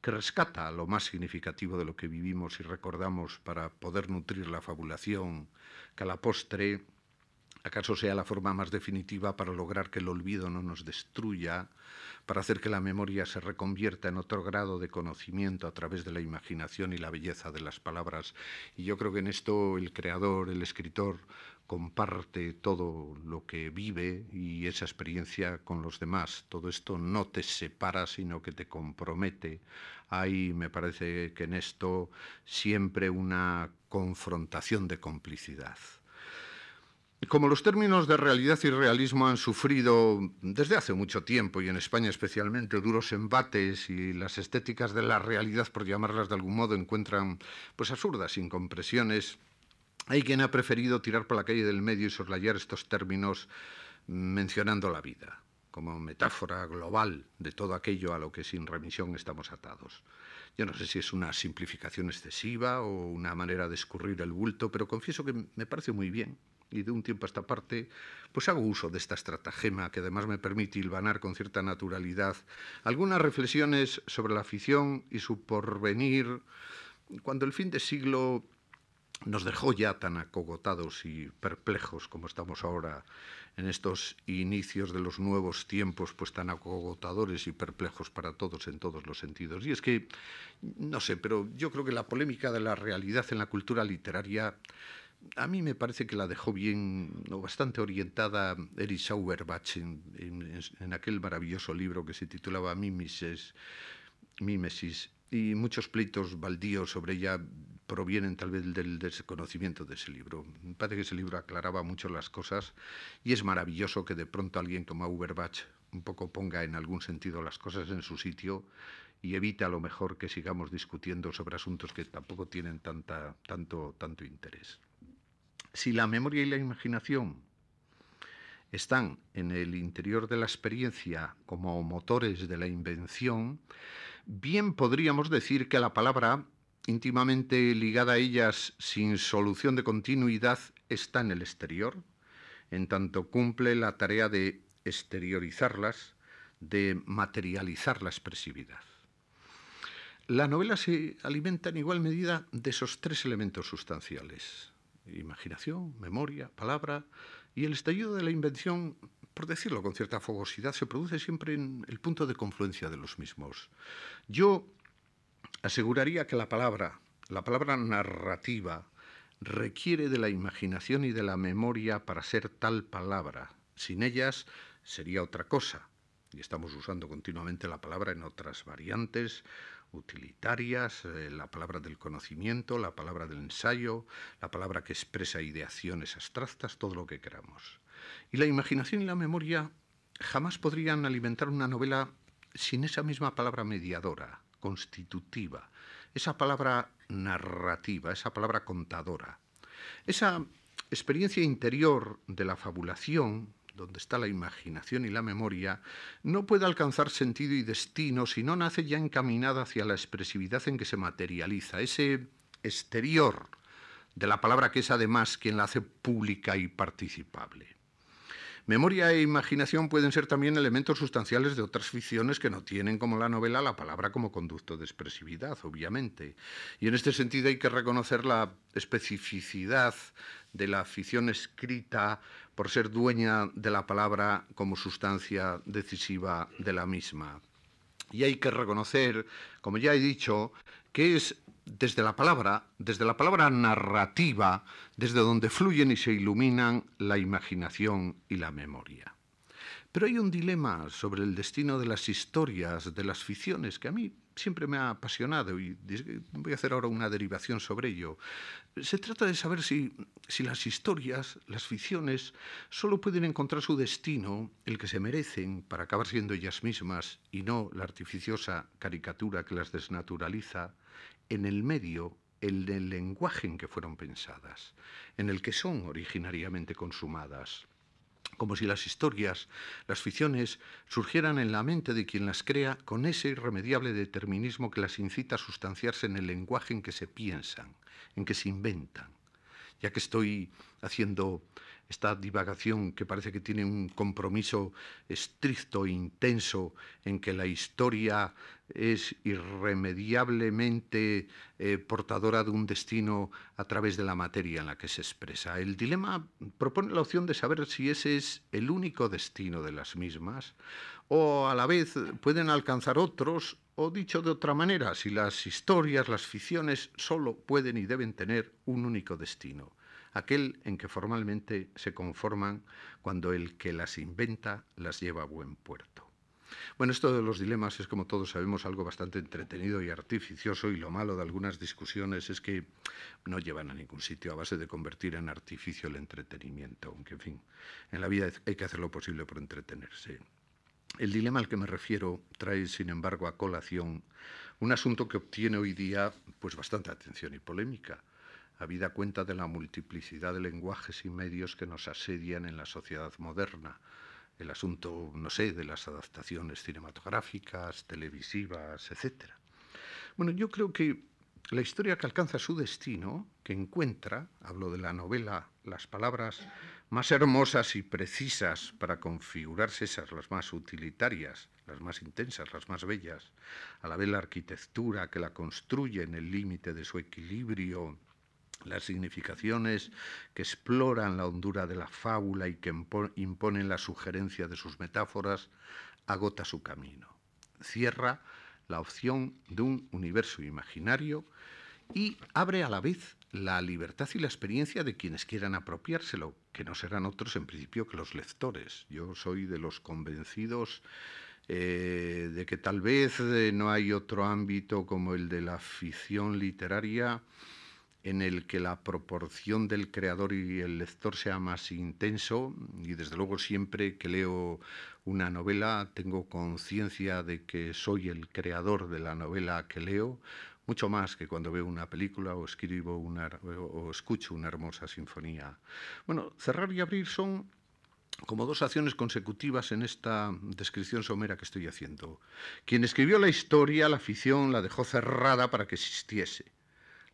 que rescata lo más significativo de lo que vivimos y recordamos para poder nutrir la fabulación, que a la postre acaso sea la forma más definitiva para lograr que el olvido no nos destruya, para hacer que la memoria se reconvierta en otro grado de conocimiento a través de la imaginación y la belleza de las palabras. Y yo creo que en esto el creador, el escritor, comparte todo lo que vive y esa experiencia con los demás. Todo esto no te separa, sino que te compromete. Hay, me parece que en esto, siempre una confrontación de complicidad. Como los términos de realidad y realismo han sufrido desde hace mucho tiempo y en España especialmente duros embates y las estéticas de la realidad, por llamarlas de algún modo, encuentran pues absurdas incompresiones, hay quien ha preferido tirar por la calle del medio y soslayar estos términos mencionando la vida como metáfora global de todo aquello a lo que sin remisión estamos atados. Yo no sé si es una simplificación excesiva o una manera de escurrir el bulto, pero confieso que me parece muy bien y de un tiempo a esta parte, pues hago uso de esta estratagema que además me permite hilvanar con cierta naturalidad algunas reflexiones sobre la afición y su porvenir cuando el fin de siglo nos dejó ya tan acogotados y perplejos como estamos ahora en estos inicios de los nuevos tiempos, pues tan acogotadores y perplejos para todos en todos los sentidos. Y es que, no sé, pero yo creo que la polémica de la realidad en la cultura literaria a mí me parece que la dejó bien, o bastante orientada Erich Sauerbach en, en, aquel maravilloso libro que se titulaba Mimesis, Mimesis y muchos pleitos baldíos sobre ella provienen tal vez del desconocimiento de ese libro. Me parece que ese libro aclaraba mucho las cosas y es maravilloso que de pronto alguien como Auerbach un poco ponga en algún sentido las cosas en su sitio y evite a lo mejor que sigamos discutiendo sobre asuntos que tampoco tienen tanta, tanto, tanto interés. Si la memoria y la imaginación están en el interior de la experiencia como motores de la invención, bien podríamos decir que la palabra íntimamente ligada a ellas sin solución de continuidad está en el exterior, en tanto cumple la tarea de exteriorizarlas, de materializar la expresividad. La novela se alimenta en igual medida de esos tres elementos sustanciales, imaginación, memoria, palabra, y el estallido de la invención, por decirlo con cierta fogosidad, se produce siempre en el punto de confluencia de los mismos. Yo aseguraría que la palabra, la palabra narrativa, requiere de la imaginación y de la memoria para ser tal palabra. Sin ellas sería otra cosa. Y estamos usando continuamente la palabra en otras variantes utilitarias, eh, la palabra del conocimiento, la palabra del ensayo, la palabra que expresa ideaciones abstractas, todo lo que queramos. Y la imaginación y la memoria jamás podrían alimentar una novela sin esa misma palabra mediadora, constitutiva, esa palabra narrativa, esa palabra contadora, esa experiencia interior de la fabulación, donde está la imaginación y la memoria, no puede alcanzar sentido y destino si no nace ya encaminada hacia la expresividad en que se materializa, ese exterior de la palabra que es además quien la hace pública y participable. Memoria e imaginación pueden ser también elementos sustanciales de otras ficciones que no tienen como la novela la palabra como conducto de expresividad, obviamente. Y en este sentido hay que reconocer la especificidad de la ficción escrita por ser dueña de la palabra como sustancia decisiva de la misma. Y hay que reconocer, como ya he dicho, que es desde la palabra, desde la palabra narrativa, desde donde fluyen y se iluminan la imaginación y la memoria. Pero hay un dilema sobre el destino de las historias, de las ficciones, que a mí siempre me ha apasionado y voy a hacer ahora una derivación sobre ello. Se trata de saber si, si las historias, las ficciones, solo pueden encontrar su destino, el que se merecen, para acabar siendo ellas mismas y no la artificiosa caricatura que las desnaturaliza, en el medio, el el lenguaje en que fueron pensadas, en el que son originariamente consumadas como si las historias, las ficciones, surgieran en la mente de quien las crea con ese irremediable determinismo que las incita a sustanciarse en el lenguaje en que se piensan, en que se inventan. Ya que estoy haciendo esta divagación que parece que tiene un compromiso estricto e intenso en que la historia es irremediablemente eh, portadora de un destino a través de la materia en la que se expresa. El dilema propone la opción de saber si ese es el único destino de las mismas o a la vez pueden alcanzar otros o dicho de otra manera, si las historias, las ficciones solo pueden y deben tener un único destino aquel en que formalmente se conforman cuando el que las inventa las lleva a buen puerto. Bueno, esto de los dilemas es, como todos sabemos, algo bastante entretenido y artificioso y lo malo de algunas discusiones es que no llevan a ningún sitio a base de convertir en artificio el entretenimiento, aunque, en fin, en la vida hay que hacer lo posible por entretenerse. El dilema al que me refiero trae, sin embargo, a colación un asunto que obtiene hoy día pues bastante atención y polémica, habida cuenta de la multiplicidad de lenguajes y medios que nos asedian en la sociedad moderna. El asunto, no sé, de las adaptaciones cinematográficas, televisivas, etc. Bueno, yo creo que la historia que alcanza su destino, que encuentra, hablo de la novela, las palabras más hermosas y precisas para configurarse esas, las más utilitarias, las más intensas, las más bellas, a la vez la arquitectura que la construye en el límite de su equilibrio las significaciones que exploran la hondura de la fábula y que imponen la sugerencia de sus metáforas, agota su camino. Cierra la opción de un universo imaginario y abre a la vez la libertad y la experiencia de quienes quieran apropiárselo, que no serán otros en principio que los lectores. Yo soy de los convencidos eh, de que tal vez eh, no hay otro ámbito como el de la ficción literaria en el que la proporción del creador y el lector sea más intenso y desde luego siempre que leo una novela tengo conciencia de que soy el creador de la novela que leo mucho más que cuando veo una película o escribo una, o escucho una hermosa sinfonía. Bueno, cerrar y abrir son como dos acciones consecutivas en esta descripción somera que estoy haciendo. Quien escribió la historia, la ficción, la dejó cerrada para que existiese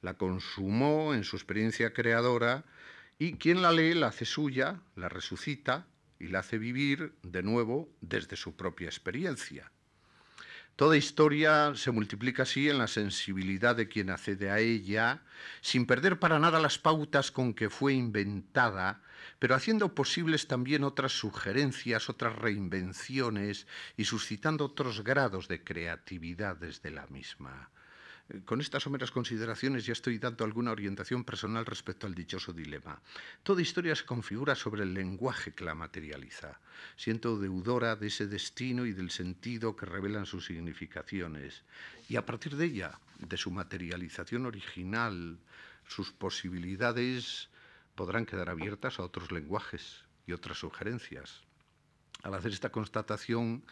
la consumó en su experiencia creadora y quien la lee la hace suya, la resucita y la hace vivir de nuevo desde su propia experiencia. Toda historia se multiplica así en la sensibilidad de quien accede a ella, sin perder para nada las pautas con que fue inventada, pero haciendo posibles también otras sugerencias, otras reinvenciones y suscitando otros grados de creatividad desde la misma. Con estas someras consideraciones ya estoy dando alguna orientación personal respecto al dichoso dilema. Toda historia se configura sobre el lenguaje que la materializa. Siento deudora de ese destino y del sentido que revelan sus significaciones. Y a partir de ella, de su materialización original, sus posibilidades podrán quedar abiertas a otros lenguajes y otras sugerencias. Al hacer esta constatación,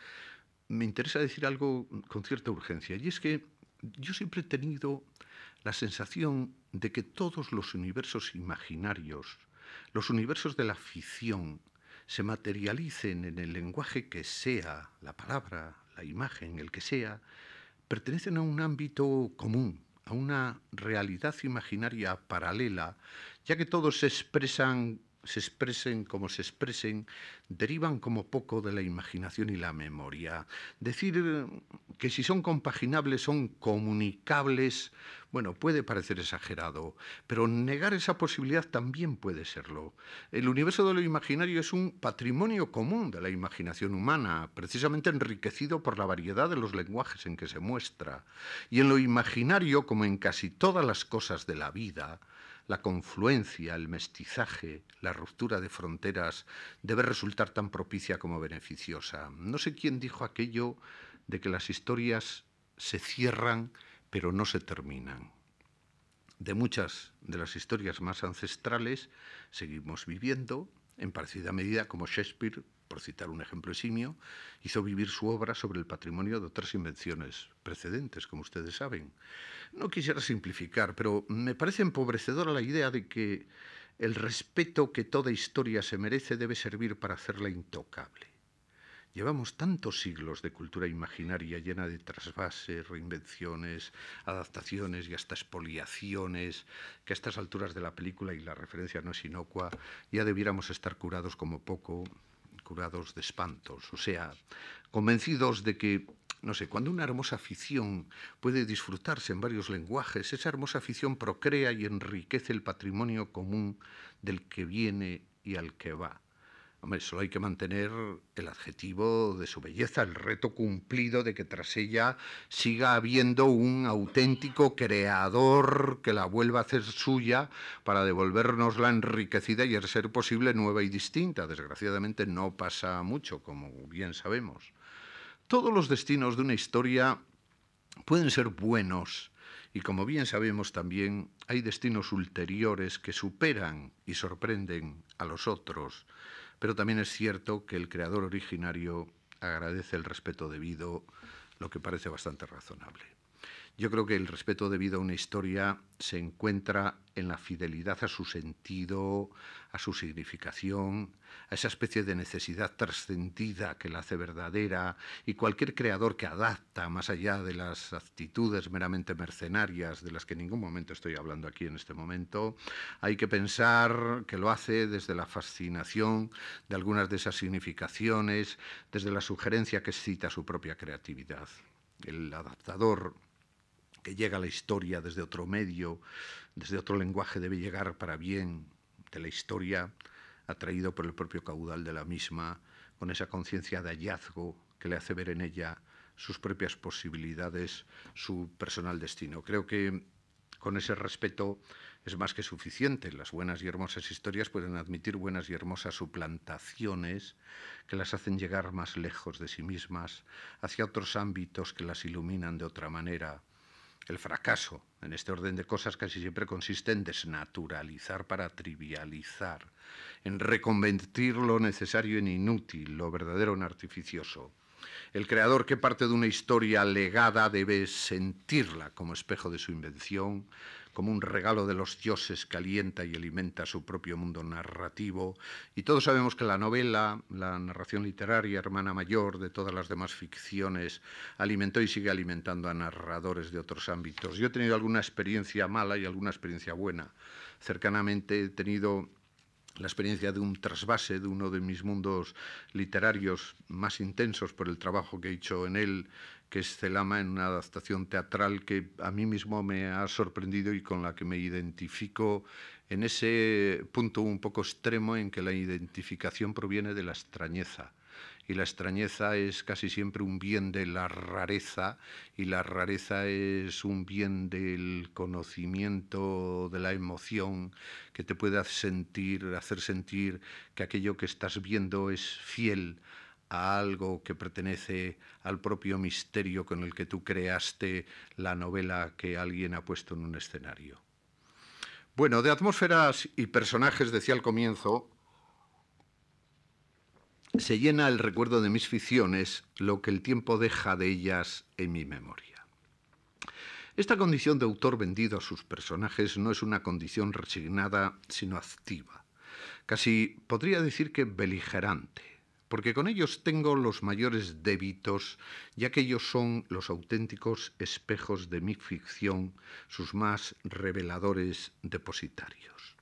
me interesa decir algo con cierta urgencia, y es que yo siempre he tenido la sensación de que todos los universos imaginarios, los universos de la ficción, se materialicen en el lenguaje que sea, la palabra, la imagen, el que sea, pertenecen a un ámbito común, a una realidad imaginaria paralela, ya que todos se expresan se expresen como se expresen, derivan como poco de la imaginación y la memoria. Decir que si son compaginables, son comunicables, bueno, puede parecer exagerado, pero negar esa posibilidad también puede serlo. El universo de lo imaginario es un patrimonio común de la imaginación humana, precisamente enriquecido por la variedad de los lenguajes en que se muestra. Y en lo imaginario, como en casi todas las cosas de la vida, la confluencia, el mestizaje, la ruptura de fronteras debe resultar tan propicia como beneficiosa. No sé quién dijo aquello de que las historias se cierran pero no se terminan. De muchas de las historias más ancestrales seguimos viviendo, en parecida medida como Shakespeare, por citar un ejemplo eximio, hizo vivir su obra sobre el patrimonio de otras invenciones precedentes, como ustedes saben. No quisiera simplificar, pero me parece empobrecedora la idea de que el respeto que toda historia se merece debe servir para hacerla intocable. Llevamos tantos siglos de cultura imaginaria llena de trasvases, reinvenciones, adaptaciones y hasta expoliaciones, que a estas alturas de la película y la referencia no es inocua, ya debiéramos estar curados como poco, de espantos, o sea, convencidos de que no sé, cuando una hermosa afición puede disfrutarse en varios lenguajes, esa hermosa afición procrea y enriquece el patrimonio común del que viene y al que va. Hombre, solo hay que mantener el adjetivo de su belleza, el reto cumplido de que tras ella siga habiendo un auténtico creador que la vuelva a hacer suya para devolvernosla enriquecida y, a ser posible, nueva y distinta. Desgraciadamente no pasa mucho, como bien sabemos. Todos los destinos de una historia pueden ser buenos y como bien sabemos también hay destinos ulteriores que superan y sorprenden a los otros, pero también es cierto que el creador originario agradece el respeto debido, lo que parece bastante razonable. Yo creo que el respeto debido a una historia se encuentra en la fidelidad a su sentido, a su significación, a esa especie de necesidad trascendida que la hace verdadera y cualquier creador que adapta más allá de las actitudes meramente mercenarias de las que en ningún momento estoy hablando aquí en este momento, hay que pensar que lo hace desde la fascinación de algunas de esas significaciones, desde la sugerencia que excita su propia creatividad. El adaptador que llega a la historia desde otro medio, desde otro lenguaje, debe llegar para bien de la historia, atraído por el propio caudal de la misma, con esa conciencia de hallazgo que le hace ver en ella sus propias posibilidades, su personal destino. Creo que con ese respeto es más que suficiente. Las buenas y hermosas historias pueden admitir buenas y hermosas suplantaciones que las hacen llegar más lejos de sí mismas, hacia otros ámbitos que las iluminan de otra manera, el fracaso en este orden de cosas casi siempre consiste en desnaturalizar para trivializar, en reconvertir lo necesario en inútil, lo verdadero en artificioso. El creador que parte de una historia legada debe sentirla como espejo de su invención, como un regalo de los dioses que alienta y alimenta su propio mundo narrativo. Y todos sabemos que la novela, la narración literaria, hermana mayor de todas las demás ficciones, alimentó y sigue alimentando a narradores de otros ámbitos. Yo he tenido alguna experiencia mala y alguna experiencia buena. Cercanamente he tenido la experiencia de un trasvase de uno de mis mundos literarios más intensos por el trabajo que he hecho en él que es Celama en una adaptación teatral que a mí mismo me ha sorprendido y con la que me identifico en ese punto un poco extremo en que la identificación proviene de la extrañeza. Y la extrañeza es casi siempre un bien de la rareza y la rareza es un bien del conocimiento, de la emoción, que te puede sentir, hacer sentir que aquello que estás viendo es fiel a algo que pertenece al propio misterio con el que tú creaste la novela que alguien ha puesto en un escenario. Bueno, de atmósferas y personajes decía al comienzo, se llena el recuerdo de mis ficciones lo que el tiempo deja de ellas en mi memoria. Esta condición de autor vendido a sus personajes no es una condición resignada, sino activa. Casi podría decir que beligerante, porque con ellos tengo los mayores débitos, ya que ellos son los auténticos espejos de mi ficción, sus más reveladores depositarios.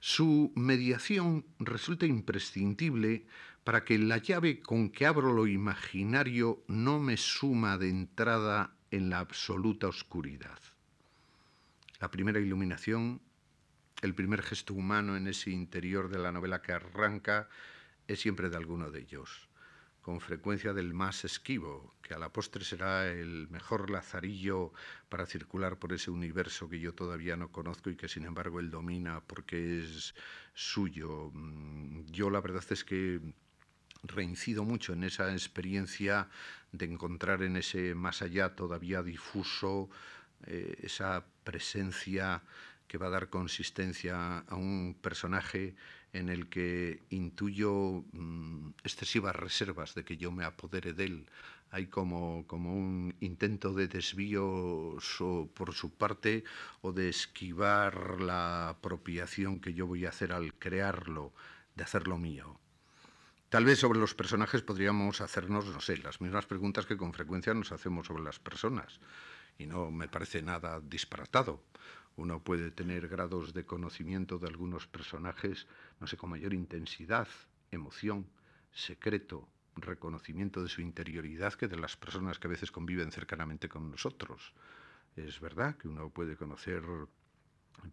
Su mediación resulta imprescindible para que la llave con que abro lo imaginario no me suma de entrada en la absoluta oscuridad. La primera iluminación, el primer gesto humano en ese interior de la novela que arranca, es siempre de alguno de ellos, con frecuencia del más esquivo, que a la postre será el mejor lazarillo para circular por ese universo que yo todavía no conozco y que sin embargo él domina porque es suyo. Mm, yo la verdad es que reincido mucho en esa experiencia de encontrar en ese más allá todavía difuso eh, esa presencia que va a dar consistencia a un personaje en el que intuyo mm, excesivas reservas de que yo me apodere de él. Hay como, como un intento de desvío por su parte o de esquivar la apropiación que yo voy a hacer al crearlo, de hacerlo mío. Tal vez sobre los personajes podríamos hacernos, no sé, las mismas preguntas que con frecuencia nos hacemos sobre las personas. Y no me parece nada disparatado. Uno puede tener grados de conocimiento de algunos personajes, no sé, con mayor intensidad, emoción, secreto, reconocimiento de su interioridad que de las personas que a veces conviven cercanamente con nosotros. Es verdad que uno puede conocer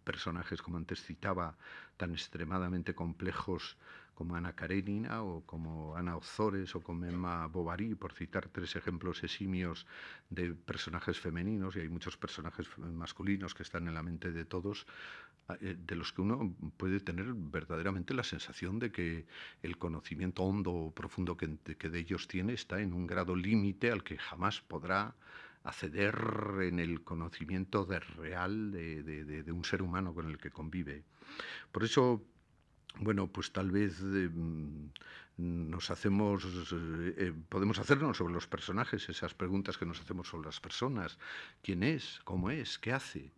personajes, como antes citaba, tan extremadamente complejos como Ana Karenina o como Ana Ozores o como Emma Bovary, por citar tres ejemplos eximios de personajes femeninos, y hay muchos personajes masculinos que están en la mente de todos, eh, de los que uno puede tener verdaderamente la sensación de que el conocimiento hondo o profundo que, de ellos tiene está en un grado límite al que jamás podrá acceder en el conocimiento de real de, de, un ser humano con el que convive. Por eso bueno, pues tal vez eh, nos hacemos, eh, eh, podemos hacernos sobre los personajes esas preguntas que nos hacemos sobre las personas. ¿Quién es? ¿Cómo es? ¿Qué hace?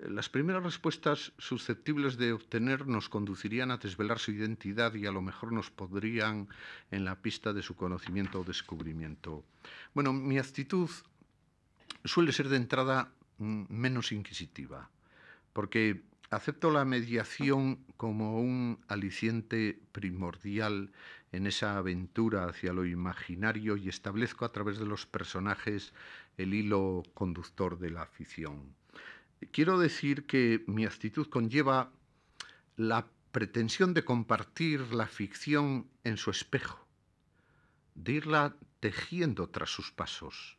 Las primeras respuestas susceptibles de obtener nos conducirían a desvelar su identidad y a lo mejor nos podrían en la pista de su conocimiento o descubrimiento. Bueno, mi actitud suele ser de entrada mm, menos inquisitiva, porque Acepto la mediación como un aliciente primordial en esa aventura hacia lo imaginario y establezco a través de los personajes el hilo conductor de la ficción. Quiero decir que mi actitud conlleva la pretensión de compartir la ficción en su espejo, de irla tejiendo tras sus pasos,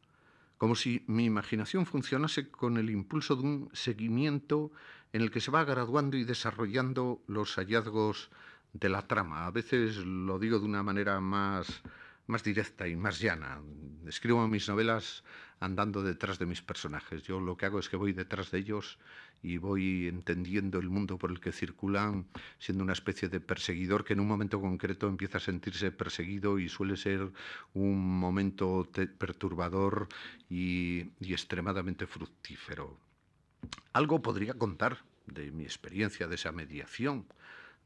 como si mi imaginación funcionase con el impulso de un seguimiento en el que se va graduando y desarrollando los hallazgos de la trama. A veces lo digo de una manera más, más directa y más llana. Escribo mis novelas andando detrás de mis personajes. Yo lo que hago es que voy detrás de ellos y voy entendiendo el mundo por el que circulan, siendo una especie de perseguidor que en un momento concreto empieza a sentirse perseguido y suele ser un momento perturbador y, y extremadamente fructífero. Algo podría contar de mi experiencia de esa mediación,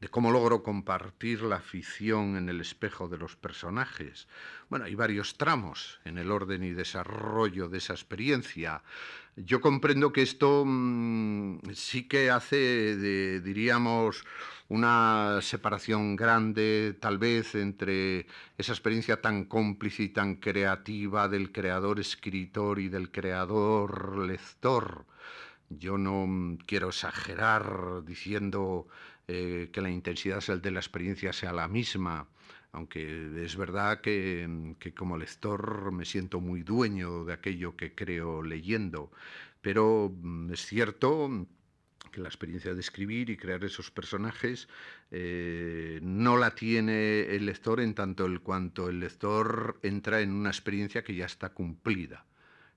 de cómo logro compartir la ficción en el espejo de los personajes. Bueno, hay varios tramos en el orden y desarrollo de esa experiencia. Yo comprendo que esto mm, sí que hace, diríamos, una separación grande tal vez entre esa experiencia tan cómplice y tan creativa del creador escritor y del creador lector yo no mm, quiero exagerar diciendo eh, que la intensidad de la experiencia sea la misma, aunque es verdad que, que, como lector me siento muy dueño de aquello que creo leyendo, pero mm, es cierto que la experiencia de escribir y crear esos personajes eh, no la tiene el lector en tanto el cuanto el lector entra en una experiencia que ya está cumplida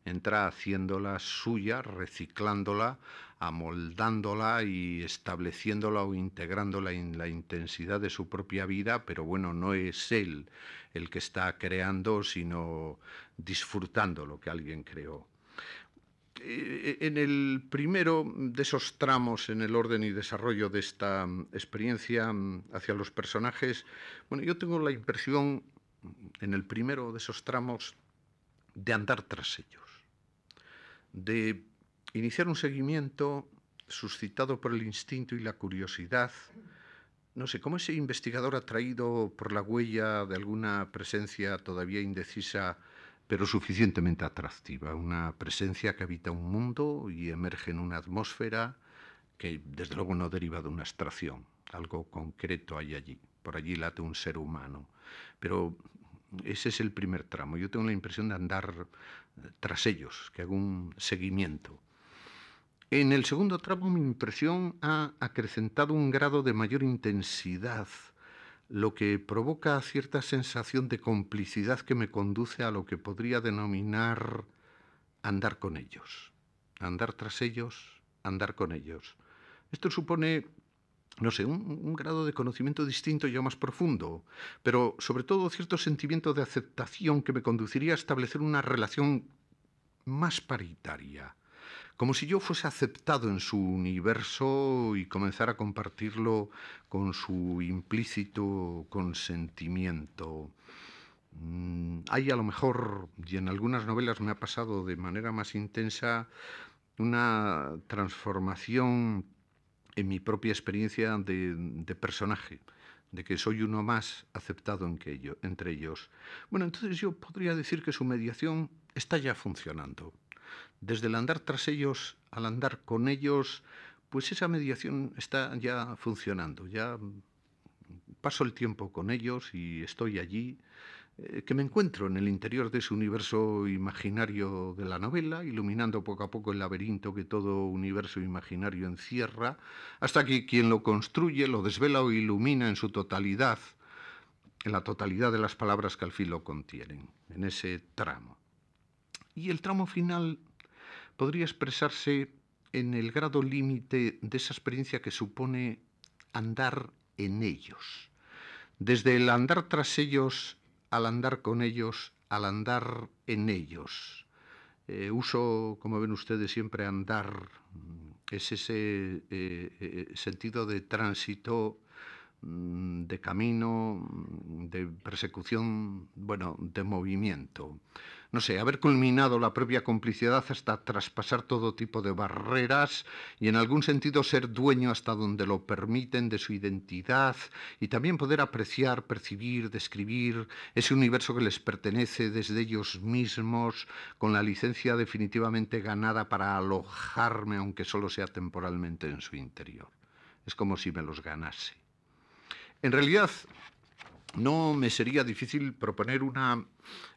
entra haciéndola suya, reciclándola, amoldándola y estableciéndola o integrándola en la intensidad de su propia vida, pero bueno, no es él el que está creando, sino disfrutando lo que alguien creó. eh, en el primero de esos tramos en el orden y desarrollo de esta mm, experiencia mm, hacia los personajes, bueno, yo tengo la impresión en el primero de esos tramos de andar tras ellos, de iniciar un seguimiento suscitado por el instinto y la curiosidad, no sé, como ese investigador atraído por la huella de alguna presencia todavía indecisa pero suficientemente atractiva, una presencia que habita un mundo y emerge en una atmósfera que desde luego no deriva de una abstracción, algo concreto hay allí, por allí late un ser humano, pero ese es el primer tramo, yo tengo la impresión de andar tras ellos, que hago un seguimiento. En el segundo tramo mi impresión ha acrecentado un grado de mayor intensidad, lo que provoca cierta sensación de complicidad que me conduce a lo que podría denominar andar con ellos, andar tras ellos, andar con ellos. Esto supone, no sé, un, grado de conocimiento distinto ya más profundo, pero sobre todo cierto sentimiento de aceptación que me conduciría a establecer una relación más paritaria como si yo fuese aceptado en su universo y comenzara a compartirlo con su implícito consentimiento. Mm, hay a lo mejor, y en algunas novelas me ha pasado de manera más intensa, una transformación en mi propia experiencia de, personaje, de que soy uno más aceptado entre ellos. Bueno, entonces yo podría decir que su mediación está ya funcionando desde el andar tras ellos al andar con ellos, pues esa mediación está ya funcionando, ya paso el tiempo con ellos y estoy allí, que me encuentro en el interior de ese universo imaginario de la novela, iluminando poco a poco el laberinto que todo universo imaginario encierra, hasta que quien lo construye, lo desvela o ilumina en su totalidad, en la totalidad de las palabras que al fin lo contienen, en ese tramo. Y el tramo final podría expresarse en el grado límite de esa experiencia que supone andar en ellos. Desde el andar tras ellos al andar con ellos, al andar en ellos. Eh, uso, como ven ustedes, siempre andar. Es ese eh, eh, sentido de tránsito, de camino, de persecución, bueno, de movimiento no sé, haber culminado la propia complicidad hasta traspasar todo tipo de barreras y en algún sentido ser dueño hasta donde lo permiten de su identidad y también poder apreciar, percibir, describir ese universo que les pertenece desde ellos mismos con la licencia definitivamente ganada para alojarme aunque solo sea temporalmente en su interior. Es como si me los ganase. En realidad, no me sería difícil proponer una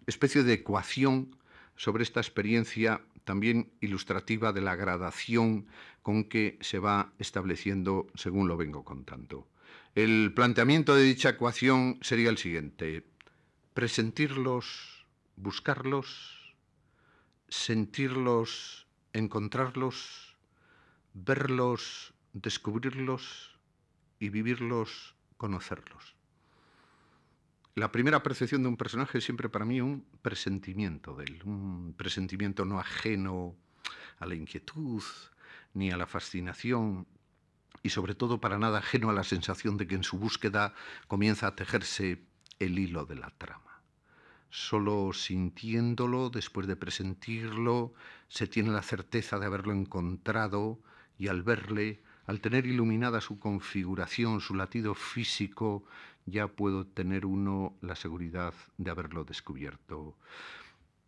especie de ecuación sobre esta experiencia también ilustrativa de la gradación con que se va estableciendo según lo vengo contando. El planteamiento de dicha ecuación sería el siguiente. Presentirlos, buscarlos, sentirlos, encontrarlos, verlos, descubrirlos y vivirlos, conocerlos. La primera percepción de un personaje es siempre para mí un presentimiento de él, un presentimiento no ajeno a la inquietud ni a la fascinación y sobre todo para nada ajeno a la sensación de que en su búsqueda comienza a tejerse el hilo de la trama. Solo sintiéndolo, después de presentirlo, se tiene la certeza de haberlo encontrado y al verle, al tener iluminada su configuración, su latido físico, ya puedo tener uno la seguridad de haberlo descubierto.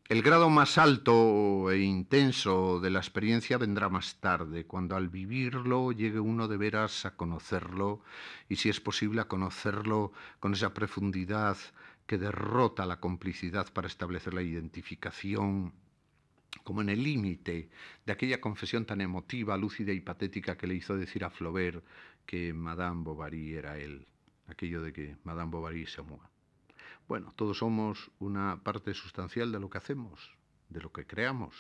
El grado más alto e intenso de la experiencia vendrá más tarde, cuando al vivirlo llegue uno de veras a conocerlo y si es posible a conocerlo con esa profundidad que derrota la complicidad para establecer la identificación, como en el límite de aquella confesión tan emotiva, lúcida y patética que le hizo decir a Flaubert que Madame Bovary era él aquello de que Madame Bovary se mueva. Bueno, todos somos una parte sustancial de lo que hacemos, de lo que creamos.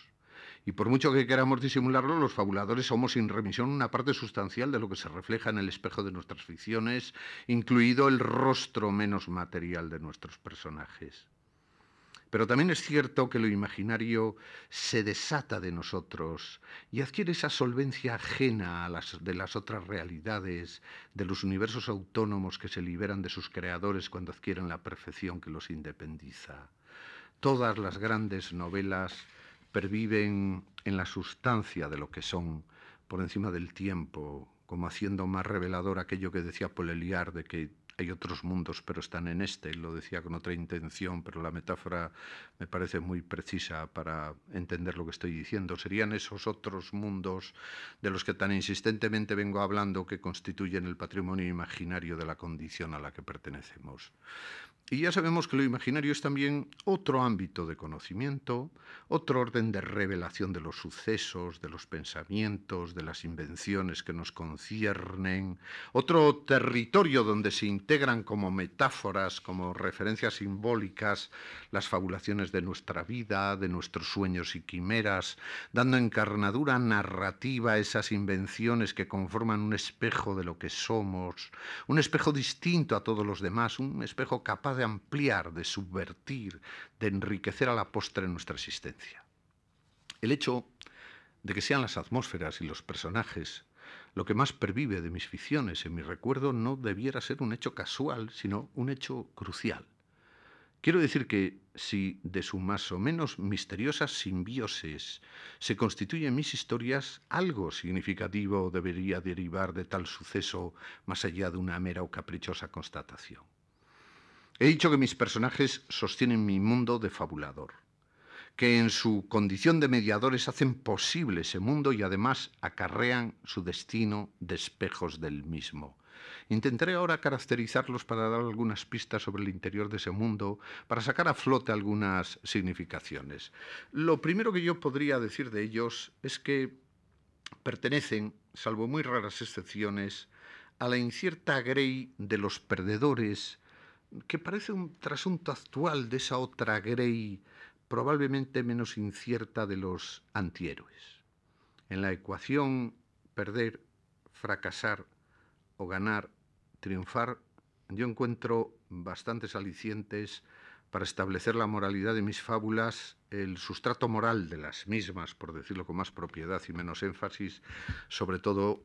Y por mucho que queramos disimularlo, los fabuladores somos sin remisión una parte sustancial de lo que se refleja en el espejo de nuestras ficciones, incluido el rostro menos material de nuestros personajes. Pero también es cierto que lo imaginario se desata de nosotros y adquiere esa solvencia ajena de las otras realidades, de los universos autónomos que se liberan de sus creadores cuando adquieren la perfección que los independiza. Todas las grandes novelas perviven en la sustancia de lo que son, por encima del tiempo, como haciendo más revelador aquello que decía Poleliar de que hay otros mundos, pero están en este. Lo decía con otra intención, pero la metáfora me parece muy precisa para entender lo que estoy diciendo. Serían esos otros mundos de los que tan insistentemente vengo hablando que constituyen el patrimonio imaginario de la condición a la que pertenecemos. Y ya sabemos que lo imaginario es también otro ámbito de conocimiento, otro orden de revelación de los sucesos, de los pensamientos, de las invenciones que nos conciernen, otro territorio donde se integran como metáforas, como referencias simbólicas, las fabulaciones de nuestra vida, de nuestros sueños y quimeras, dando encarnadura narrativa a esas invenciones que conforman un espejo de lo que somos, un espejo distinto a todos los demás, un espejo capaz de ampliar, de subvertir, de enriquecer a la postre nuestra existencia. El hecho de que sean las atmósferas y los personajes lo que más pervive de mis ficciones en mi recuerdo no debiera ser un hecho casual, sino un hecho crucial. Quiero decir que si de su más o menos misteriosa simbiosis se constituyen mis historias, algo significativo debería derivar de tal suceso más allá de una mera o caprichosa constatación. He dicho que mis personajes sostienen mi mundo de fabulador, que en su condición de mediadores hacen posible ese mundo y además acarrean su destino de espejos del mismo. Intentaré ahora caracterizarlos para dar algunas pistas sobre el interior de ese mundo, para sacar a flote algunas significaciones. Lo primero que yo podría decir de ellos es que pertenecen, salvo muy raras excepciones, a la incierta grey de los perdedores que parece un trasunto actual de esa otra Grey probablemente menos incierta de los antihéroes. En la ecuación perder, fracasar o ganar, triunfar, yo encuentro bastantes alicientes para establecer la moralidad de mis fábulas, el sustrato moral de las mismas, por decirlo con más propiedad y menos énfasis, sobre todo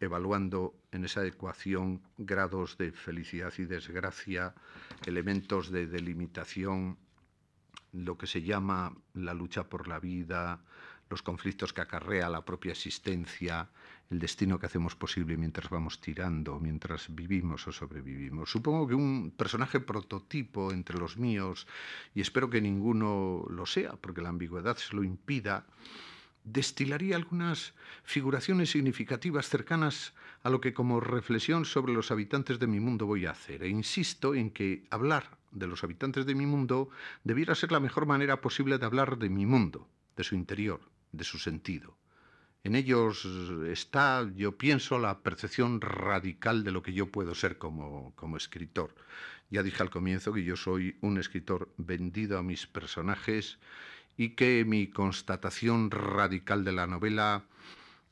evaluando en esa ecuación grados de felicidad y desgracia, elementos de delimitación, lo que se llama la lucha por la vida, los conflictos que acarrea la propia existencia, el destino que hacemos posible mientras vamos tirando, mientras vivimos o sobrevivimos. Supongo que un personaje prototipo entre los míos, y espero que ninguno lo sea, porque la ambigüedad se lo impida, destilaría algunas figuraciones significativas cercanas a lo que como reflexión sobre los habitantes de mi mundo voy a hacer. E insisto en que hablar de los habitantes de mi mundo debiera ser la mejor manera posible de hablar de mi mundo, de su interior, de su sentido. En ellos está, yo pienso, la percepción radical de lo que yo puedo ser como, como escritor. Ya dije al comienzo que yo soy un escritor vendido a mis personajes y que mi constatación radical de la novela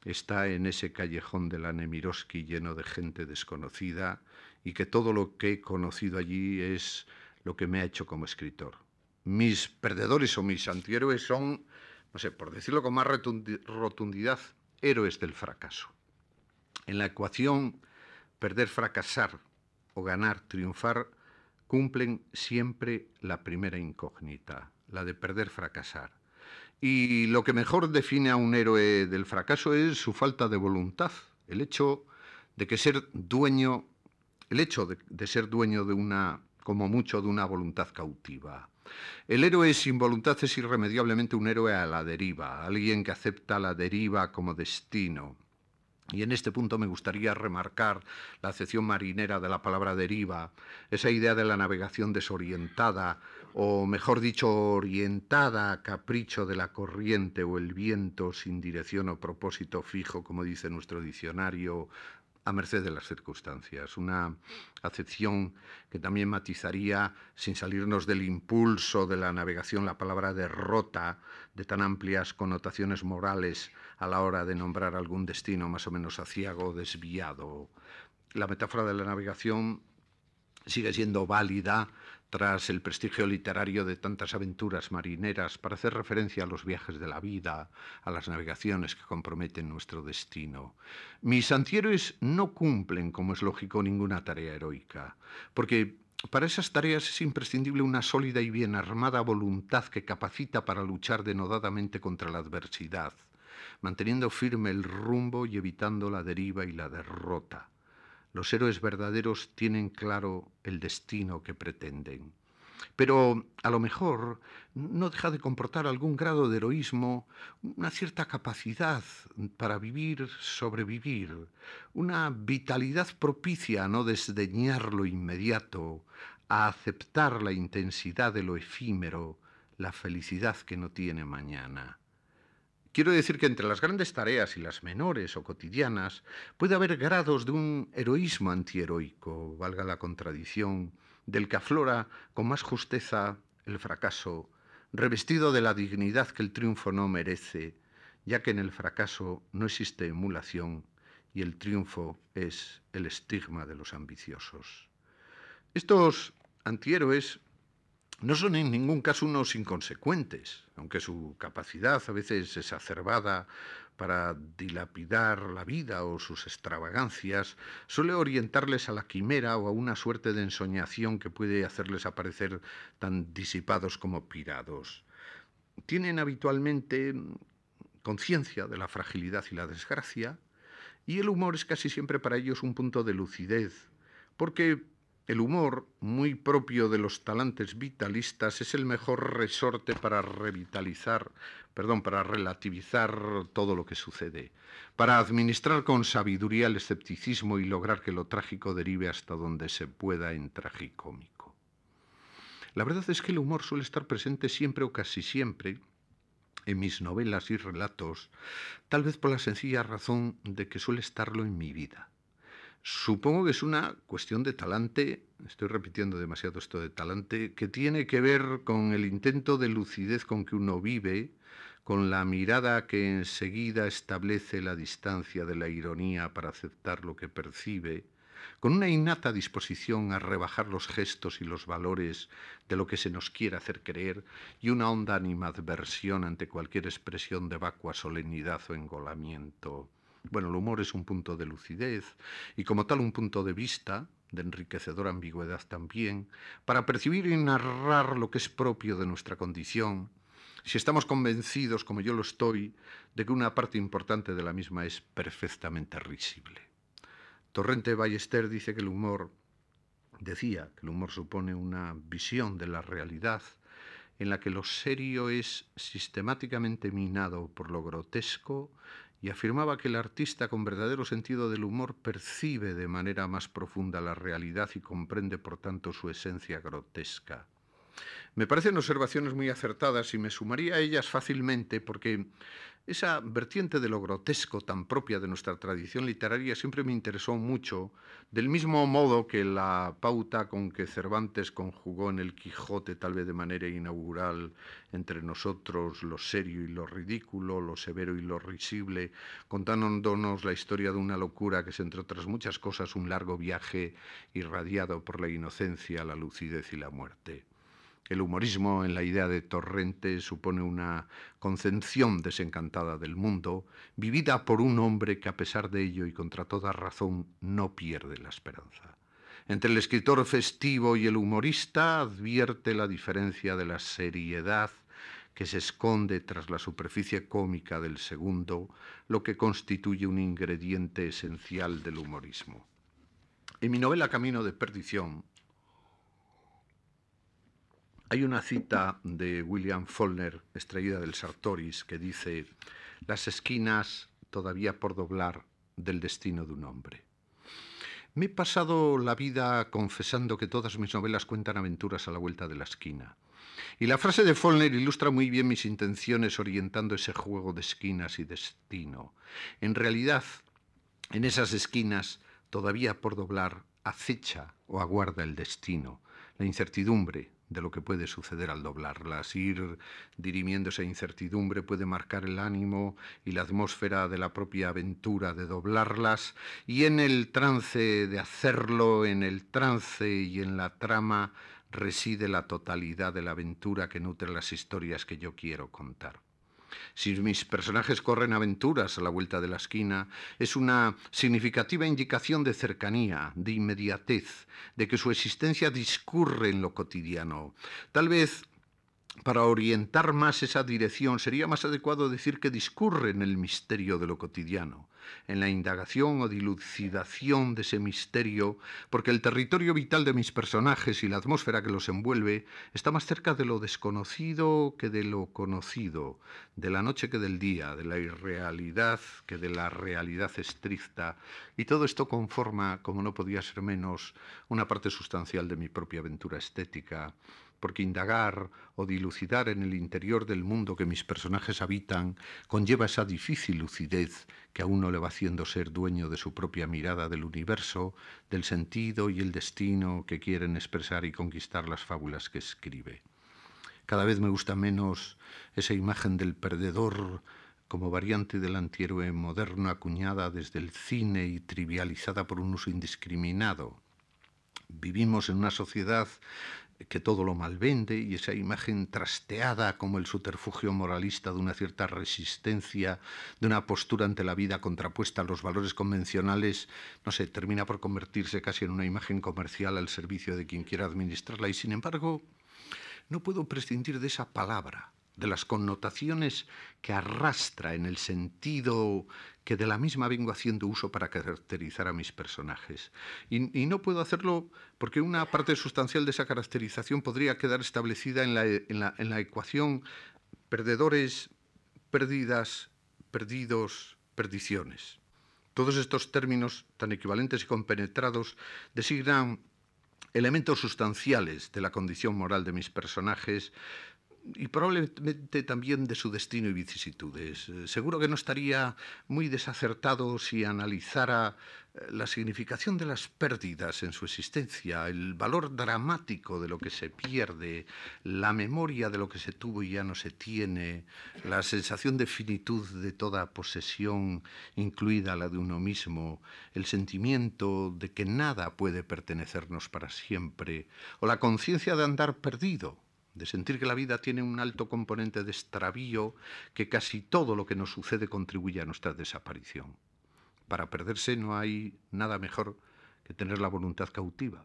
está en ese callejón de la Nemirovsky lleno de gente desconocida y que todo lo que he conocido allí es lo que me ha hecho como escritor. Mis perdedores o mis antihéroes son, no sé, por decirlo con más rotundidad, héroes del fracaso. En la ecuación perder, fracasar o ganar, triunfar, cumplen siempre la primera incógnita, la de perder, fracasar. Y lo que mejor define a un héroe del fracaso es su falta de voluntad, el hecho de que ser dueño, el hecho de, ser dueño de una, como mucho, de una voluntad cautiva. El héroe sin voluntad es irremediablemente un héroe a la deriva, alguien que acepta la deriva como destino, y en este punto me gustaría remarcar la acepción marinera de la palabra deriva, esa idea de la navegación desorientada, o mejor dicho, orientada a capricho de la corriente o el viento sin dirección o propósito fijo, como dice nuestro diccionario, a merced de las circunstancias. Una acepción que también matizaría, sin salirnos del impulso de la navegación, la palabra derrota, de tan amplias connotaciones morales a la hora de nombrar algún destino más o menos aciago o desviado. La metáfora de la navegación sigue siendo válida tras el prestigio literario de tantas aventuras marineras para hacer referencia a los viajes de la vida, a las navegaciones que comprometen nuestro destino. Mis antihéroes no cumplen, como es lógico, ninguna tarea heroica, porque para esas tareas es imprescindible una sólida y bien armada voluntad que capacita para luchar denodadamente contra la adversidad, manteniendo firme el rumbo y evitando la deriva y la derrota. Los héroes verdaderos tienen claro el destino que pretenden. Pero a lo mejor no deja de comportar algún grado de heroísmo una cierta capacidad para vivir, sobrevivir, una vitalidad propicia a no desdeñar lo inmediato, a aceptar la intensidad de lo efímero, la felicidad que no tiene mañana. Quiero decir que entre las grandes tareas y las menores o cotidianas puede haber grados de un heroísmo antiheroico, valga la contradicción, del que aflora con más justeza el fracaso, revestido de la dignidad que el triunfo no merece, ya que en el fracaso no existe emulación y el triunfo es el estigma de los ambiciosos. Estos antihéroes no son en ningún caso unos inconsecuentes, aunque su capacidad a veces exacerbada para dilapidar la vida o sus extravagancias suele orientarles a la quimera o a una suerte de ensoñación que puede hacerles aparecer tan disipados como pirados. Tienen habitualmente conciencia de la fragilidad y la desgracia, y el humor es casi siempre para ellos un punto de lucidez, porque el humor, muy propio de los talantes vitalistas, es el mejor resorte para revitalizar, perdón, para relativizar todo lo que sucede, para administrar con sabiduría el escepticismo y lograr que lo trágico derive hasta donde se pueda en tragicómico. La verdad es que el humor suele estar presente siempre o casi siempre en mis novelas y relatos, tal vez por la sencilla razón de que suele estarlo en mi vida. Supongo que es una cuestión de talante, estoy repitiendo demasiado esto de talante, que tiene que ver con el intento de lucidez con que uno vive, con la mirada que enseguida establece la distancia de la ironía para aceptar lo que percibe, con una innata disposición a rebajar los gestos y los valores de lo que se nos quiere hacer creer y una honda animadversión ante cualquier expresión de vacua solemnidad o engolamiento. Bueno, el humor es un punto de lucidez y como tal un punto de vista, de enriquecedora ambigüedad también, para percibir y narrar lo que es propio de nuestra condición, si estamos convencidos, como yo lo estoy, de que una parte importante de la misma es perfectamente risible. Torrente Ballester dice que el humor, decía que el humor supone una visión de la realidad en la que lo serio es sistemáticamente minado por lo grotesco y afirmaba que el artista con verdadero sentido del humor percibe de manera más profunda la realidad y comprende por tanto su esencia grotesca. Me parecen observaciones muy acertadas y me sumaría a ellas fácilmente porque esa vertiente de lo grotesco tan propia de nuestra tradición literaria siempre me interesó mucho, del mismo modo que la pauta con que Cervantes conjugó en el Quijote, tal vez de manera inaugural, entre nosotros lo serio y lo ridículo, lo severo y lo risible, contándonos la historia de una locura que es, entre otras muchas cosas, un largo viaje irradiado por la inocencia, la lucidez y la muerte. El humorismo en la idea de Torrente supone una concepción desencantada del mundo, vivida por un hombre que a pesar de ello y contra toda razón no pierde la esperanza. Entre el escritor festivo y el humorista advierte la diferencia de la seriedad que se esconde tras la superficie cómica del segundo, lo que constituye un ingrediente esencial del humorismo. En mi novela Camino de Perdición, hay una cita de William Faulkner, extraída del Sartoris, que dice, las esquinas todavía por doblar del destino de un hombre. Me he pasado la vida confesando que todas mis novelas cuentan aventuras a la vuelta de la esquina. Y la frase de Faulkner ilustra muy bien mis intenciones orientando ese juego de esquinas y destino. En realidad, en esas esquinas, todavía por doblar, acecha o aguarda el destino, la incertidumbre, de lo que puede suceder al doblarlas. Ir dirimiendo esa incertidumbre puede marcar el ánimo y la atmósfera de la propia aventura de doblarlas y en el trance de hacerlo, en el trance y en la trama, reside la totalidad de la aventura que nutre las historias que yo quiero contar. Si mis personajes corren aventuras a la vuelta de la esquina, es una significativa indicación de cercanía, de inmediatez, de que su existencia discurre en lo cotidiano. Tal vez para orientar más esa dirección sería más adecuado decir que discurre en el misterio de lo cotidiano, en la indagación o dilucidación de ese misterio, porque el territorio vital de mis personajes y la atmósfera que los envuelve está más cerca de lo desconocido que de lo conocido, de la noche que del día, de la irrealidad que de la realidad estricta, y todo esto conforma, como no podía ser menos, una parte sustancial de mi propia aventura estética, porque indagar o dilucidar en el interior del mundo que mis personajes habitan conlleva esa difícil lucidez que a uno le va haciendo ser dueño de su propia mirada del universo, del sentido y el destino que quieren expresar y conquistar las fábulas que escribe. Cada vez me gusta menos esa imagen del perdedor como variante del antihéroe moderno acuñada desde el cine y trivializada por un uso indiscriminado. Vivimos en una sociedad que todo lo malvende y esa imagen trasteada como el subterfugio moralista de una cierta resistencia, de una postura ante la vida contrapuesta a los valores convencionales, no sé, termina por convertirse casi en una imagen comercial al servicio de quien quiera administrarla. Y sin embargo, no puedo prescindir de esa palabra, de las connotaciones que arrastra en el sentido que de la misma vengo haciendo uso para caracterizar a mis personajes. Y, no puedo hacerlo porque una parte sustancial de esa caracterización podría quedar establecida en la, en la ecuación perdedores, pérdidas, perdidos, perdiciones. Todos estos términos tan equivalentes y compenetrados designan elementos sustanciales de la condición moral de mis personajes, y probablemente también de su destino y vicisitudes. Eh, seguro que no estaría muy desacertado si analizara eh, la significación de las pérdidas en su existencia, el valor dramático de lo que se pierde, la memoria de lo que se tuvo y ya no se tiene, la sensación de finitud de toda posesión, incluida la de uno mismo, el sentimiento de que nada puede pertenecernos para siempre, o la conciencia de andar perdido de sentir que la vida tiene un alto componente de extravío, que casi todo lo que nos sucede contribuye a nuestra desaparición. Para perderse no hay nada mejor que tener la voluntad cautiva,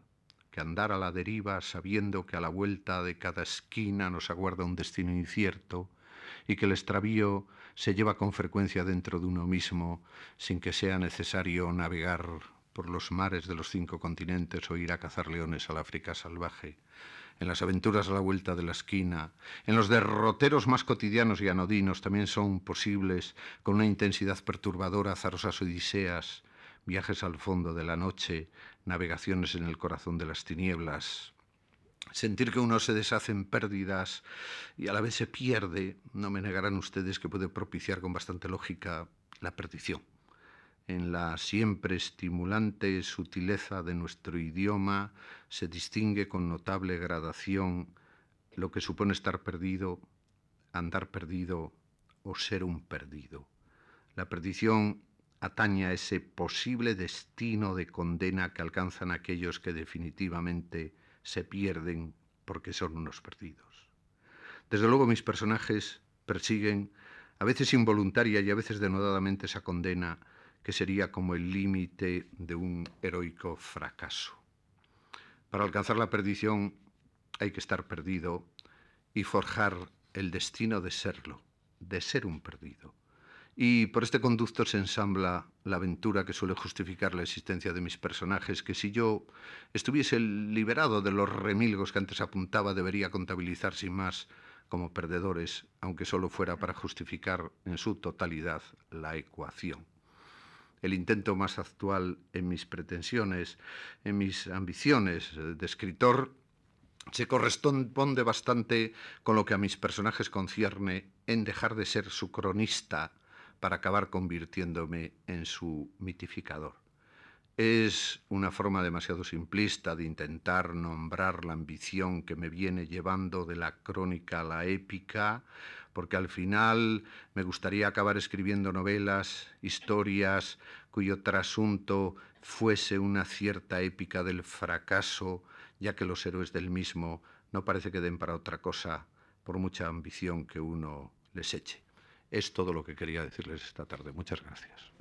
que andar a la deriva sabiendo que a la vuelta de cada esquina nos aguarda un destino incierto y que el extravío se lleva con frecuencia dentro de uno mismo sin que sea necesario navegar por los mares de los cinco continentes o ir a cazar leones al África salvaje en las aventuras a la vuelta de la esquina, en los derroteros más cotidianos y anodinos también son posibles, con una intensidad perturbadora, zarosas odiseas, viajes al fondo de la noche, navegaciones en el corazón de las tinieblas. Sentir que uno se deshace en pérdidas y a la vez se pierde, no me negarán ustedes que puede propiciar con bastante lógica la perdición en la siempre estimulante sutileza de nuestro idioma se distingue con notable gradación lo que supone estar perdido, andar perdido o ser un perdido. La perdición atañe a ese posible destino de condena que alcanzan aquellos que definitivamente se pierden porque son unos perdidos. Desde luego mis personajes persiguen, a veces involuntaria y a veces denodadamente, esa condena que sería como el límite de un heroico fracaso. Para alcanzar la perdición hay que estar perdido y forjar el destino de serlo, de ser un perdido. Y por este conducto se ensambla la aventura que suele justificar la existencia de mis personajes, que si yo estuviese liberado de los remilgos que antes apuntaba, debería contabilizar sin más como perdedores, aunque solo fuera para justificar en su totalidad la ecuación el intento más actual en mis pretensiones, en mis ambiciones de escritor, se corresponde bastante con lo que a mis personajes concierne en dejar de ser su cronista para acabar convirtiéndome en su mitificador. Es una forma demasiado simplista de intentar nombrar la ambición que me viene llevando de la crónica a la épica, porque al final me gustaría acabar escribiendo novelas, historias cuyo trasunto fuese una cierta épica del fracaso, ya que los héroes del mismo no parece que den para otra cosa por mucha ambición que uno les eche. Es todo lo que quería decirles esta tarde. Muchas gracias.